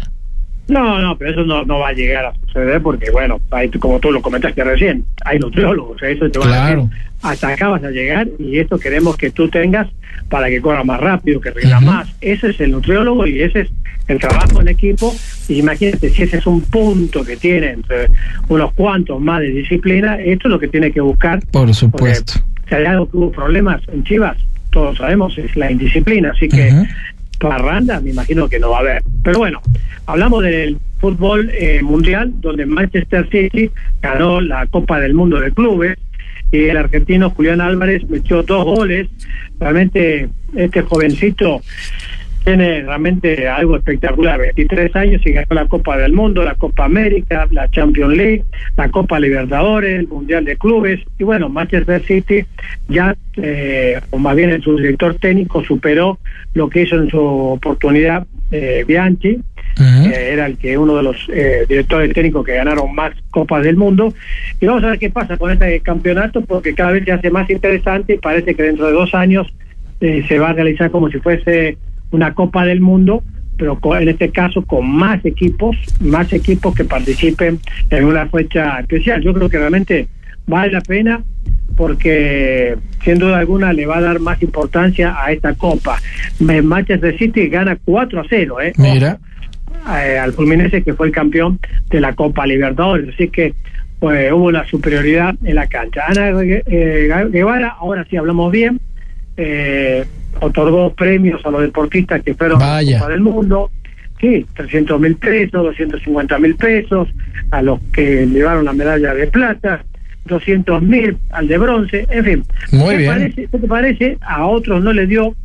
No, no, pero eso no, no va a llegar a suceder porque, bueno, tú- como tú lo comentaste recién, hay nutriólogos, eso te va a Claro. decir, hasta acá vas a llegar y esto queremos que tú tengas para que corra más rápido, que rinda más. Ese es el nutriólogo y ese es el trabajo en equipo. Y imagínate, si ese es un punto que tiene entre unos cuantos más de disciplina, esto es lo que tiene que buscar. Por supuesto. Si hay algo que hubo problemas en Chivas, todos sabemos, es la indisciplina. Así que parranda me imagino que no va a haber. Pero bueno, hablamos del fútbol eh, mundial, donde Manchester City ganó la Copa del Mundo de Clubes y el argentino Julián Álvarez metió dos goles. Realmente este jovencito tiene realmente algo espectacular, 23 años y ganó la Copa del Mundo, la Copa América, la Champions League, la Copa Libertadores, el Mundial de Clubes y bueno, Manchester City ya, eh, o más bien en su director técnico, superó lo que hizo en su oportunidad eh, Bianchi, que era el que uno de los eh, directores técnicos que ganaron más Copas del Mundo. Y vamos a ver qué pasa con este campeonato, porque cada vez se hace más interesante y parece que dentro de dos años eh, se va a realizar como si fuese una Copa del Mundo, pero en este caso con más equipos, más equipos que participen en una fecha especial. Yo creo que realmente vale la pena porque sin duda alguna le va a dar más importancia a esta Copa. Manchester City gana 4 a 0, ¿eh? Mira. eh, al Fluminense que fue el campeón de la Copa Libertadores. Así que pues, hubo una superioridad en la cancha. Ana eh, Guevara, ahora sí hablamos bien, eh, otorgó premios a los deportistas que fueron a la Copa del Mundo. Sí, 300 mil pesos, 250 mil pesos a los que llevaron la medalla de plata, 200 mil al de bronce, en fin. Muy ¿Qué bien. Parece, ¿Qué te parece? A otros no le dio,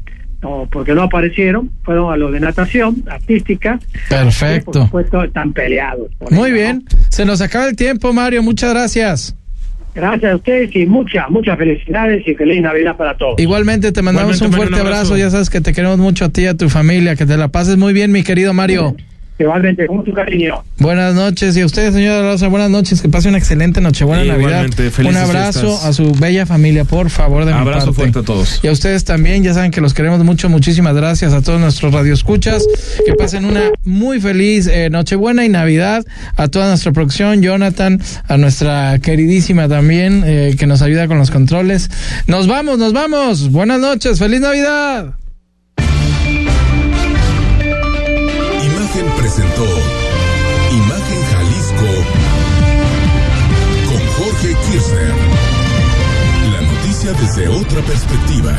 no, porque no aparecieron, fueron a los de natación artística. Perfecto. Que, por supuesto, están peleados. por Muy eso, bien, se nos acaba el tiempo, Mario, muchas gracias. Gracias a ustedes y muchas, muchas felicidades y feliz Navidad para todos. Igualmente te mandamos Igualmente, un fuerte un abrazo. abrazo. ya sabes que te queremos mucho a ti y a tu familia, que te la pases muy bien, mi querido Mario. Igualmente, con mucho cariño. Buenas noches y a ustedes, señora Rosa, buenas noches, que pase una excelente Nochebuena Sí, Navidad. Un abrazo fiestas. a su bella familia, por favor, de mi Abrazo parte. fuerte a todos. Y a ustedes también, ya saben que los queremos mucho, muchísimas gracias a todos nuestros radioescuchas, que pasen una muy feliz eh, Nochebuena y Navidad, a toda nuestra producción, Jonathan, a nuestra queridísima también, eh, que nos ayuda con los controles. Nos vamos, nos vamos, buenas noches, feliz Navidad. Imagen Jalisco con Jorge Kirchner. La noticia desde otra perspectiva.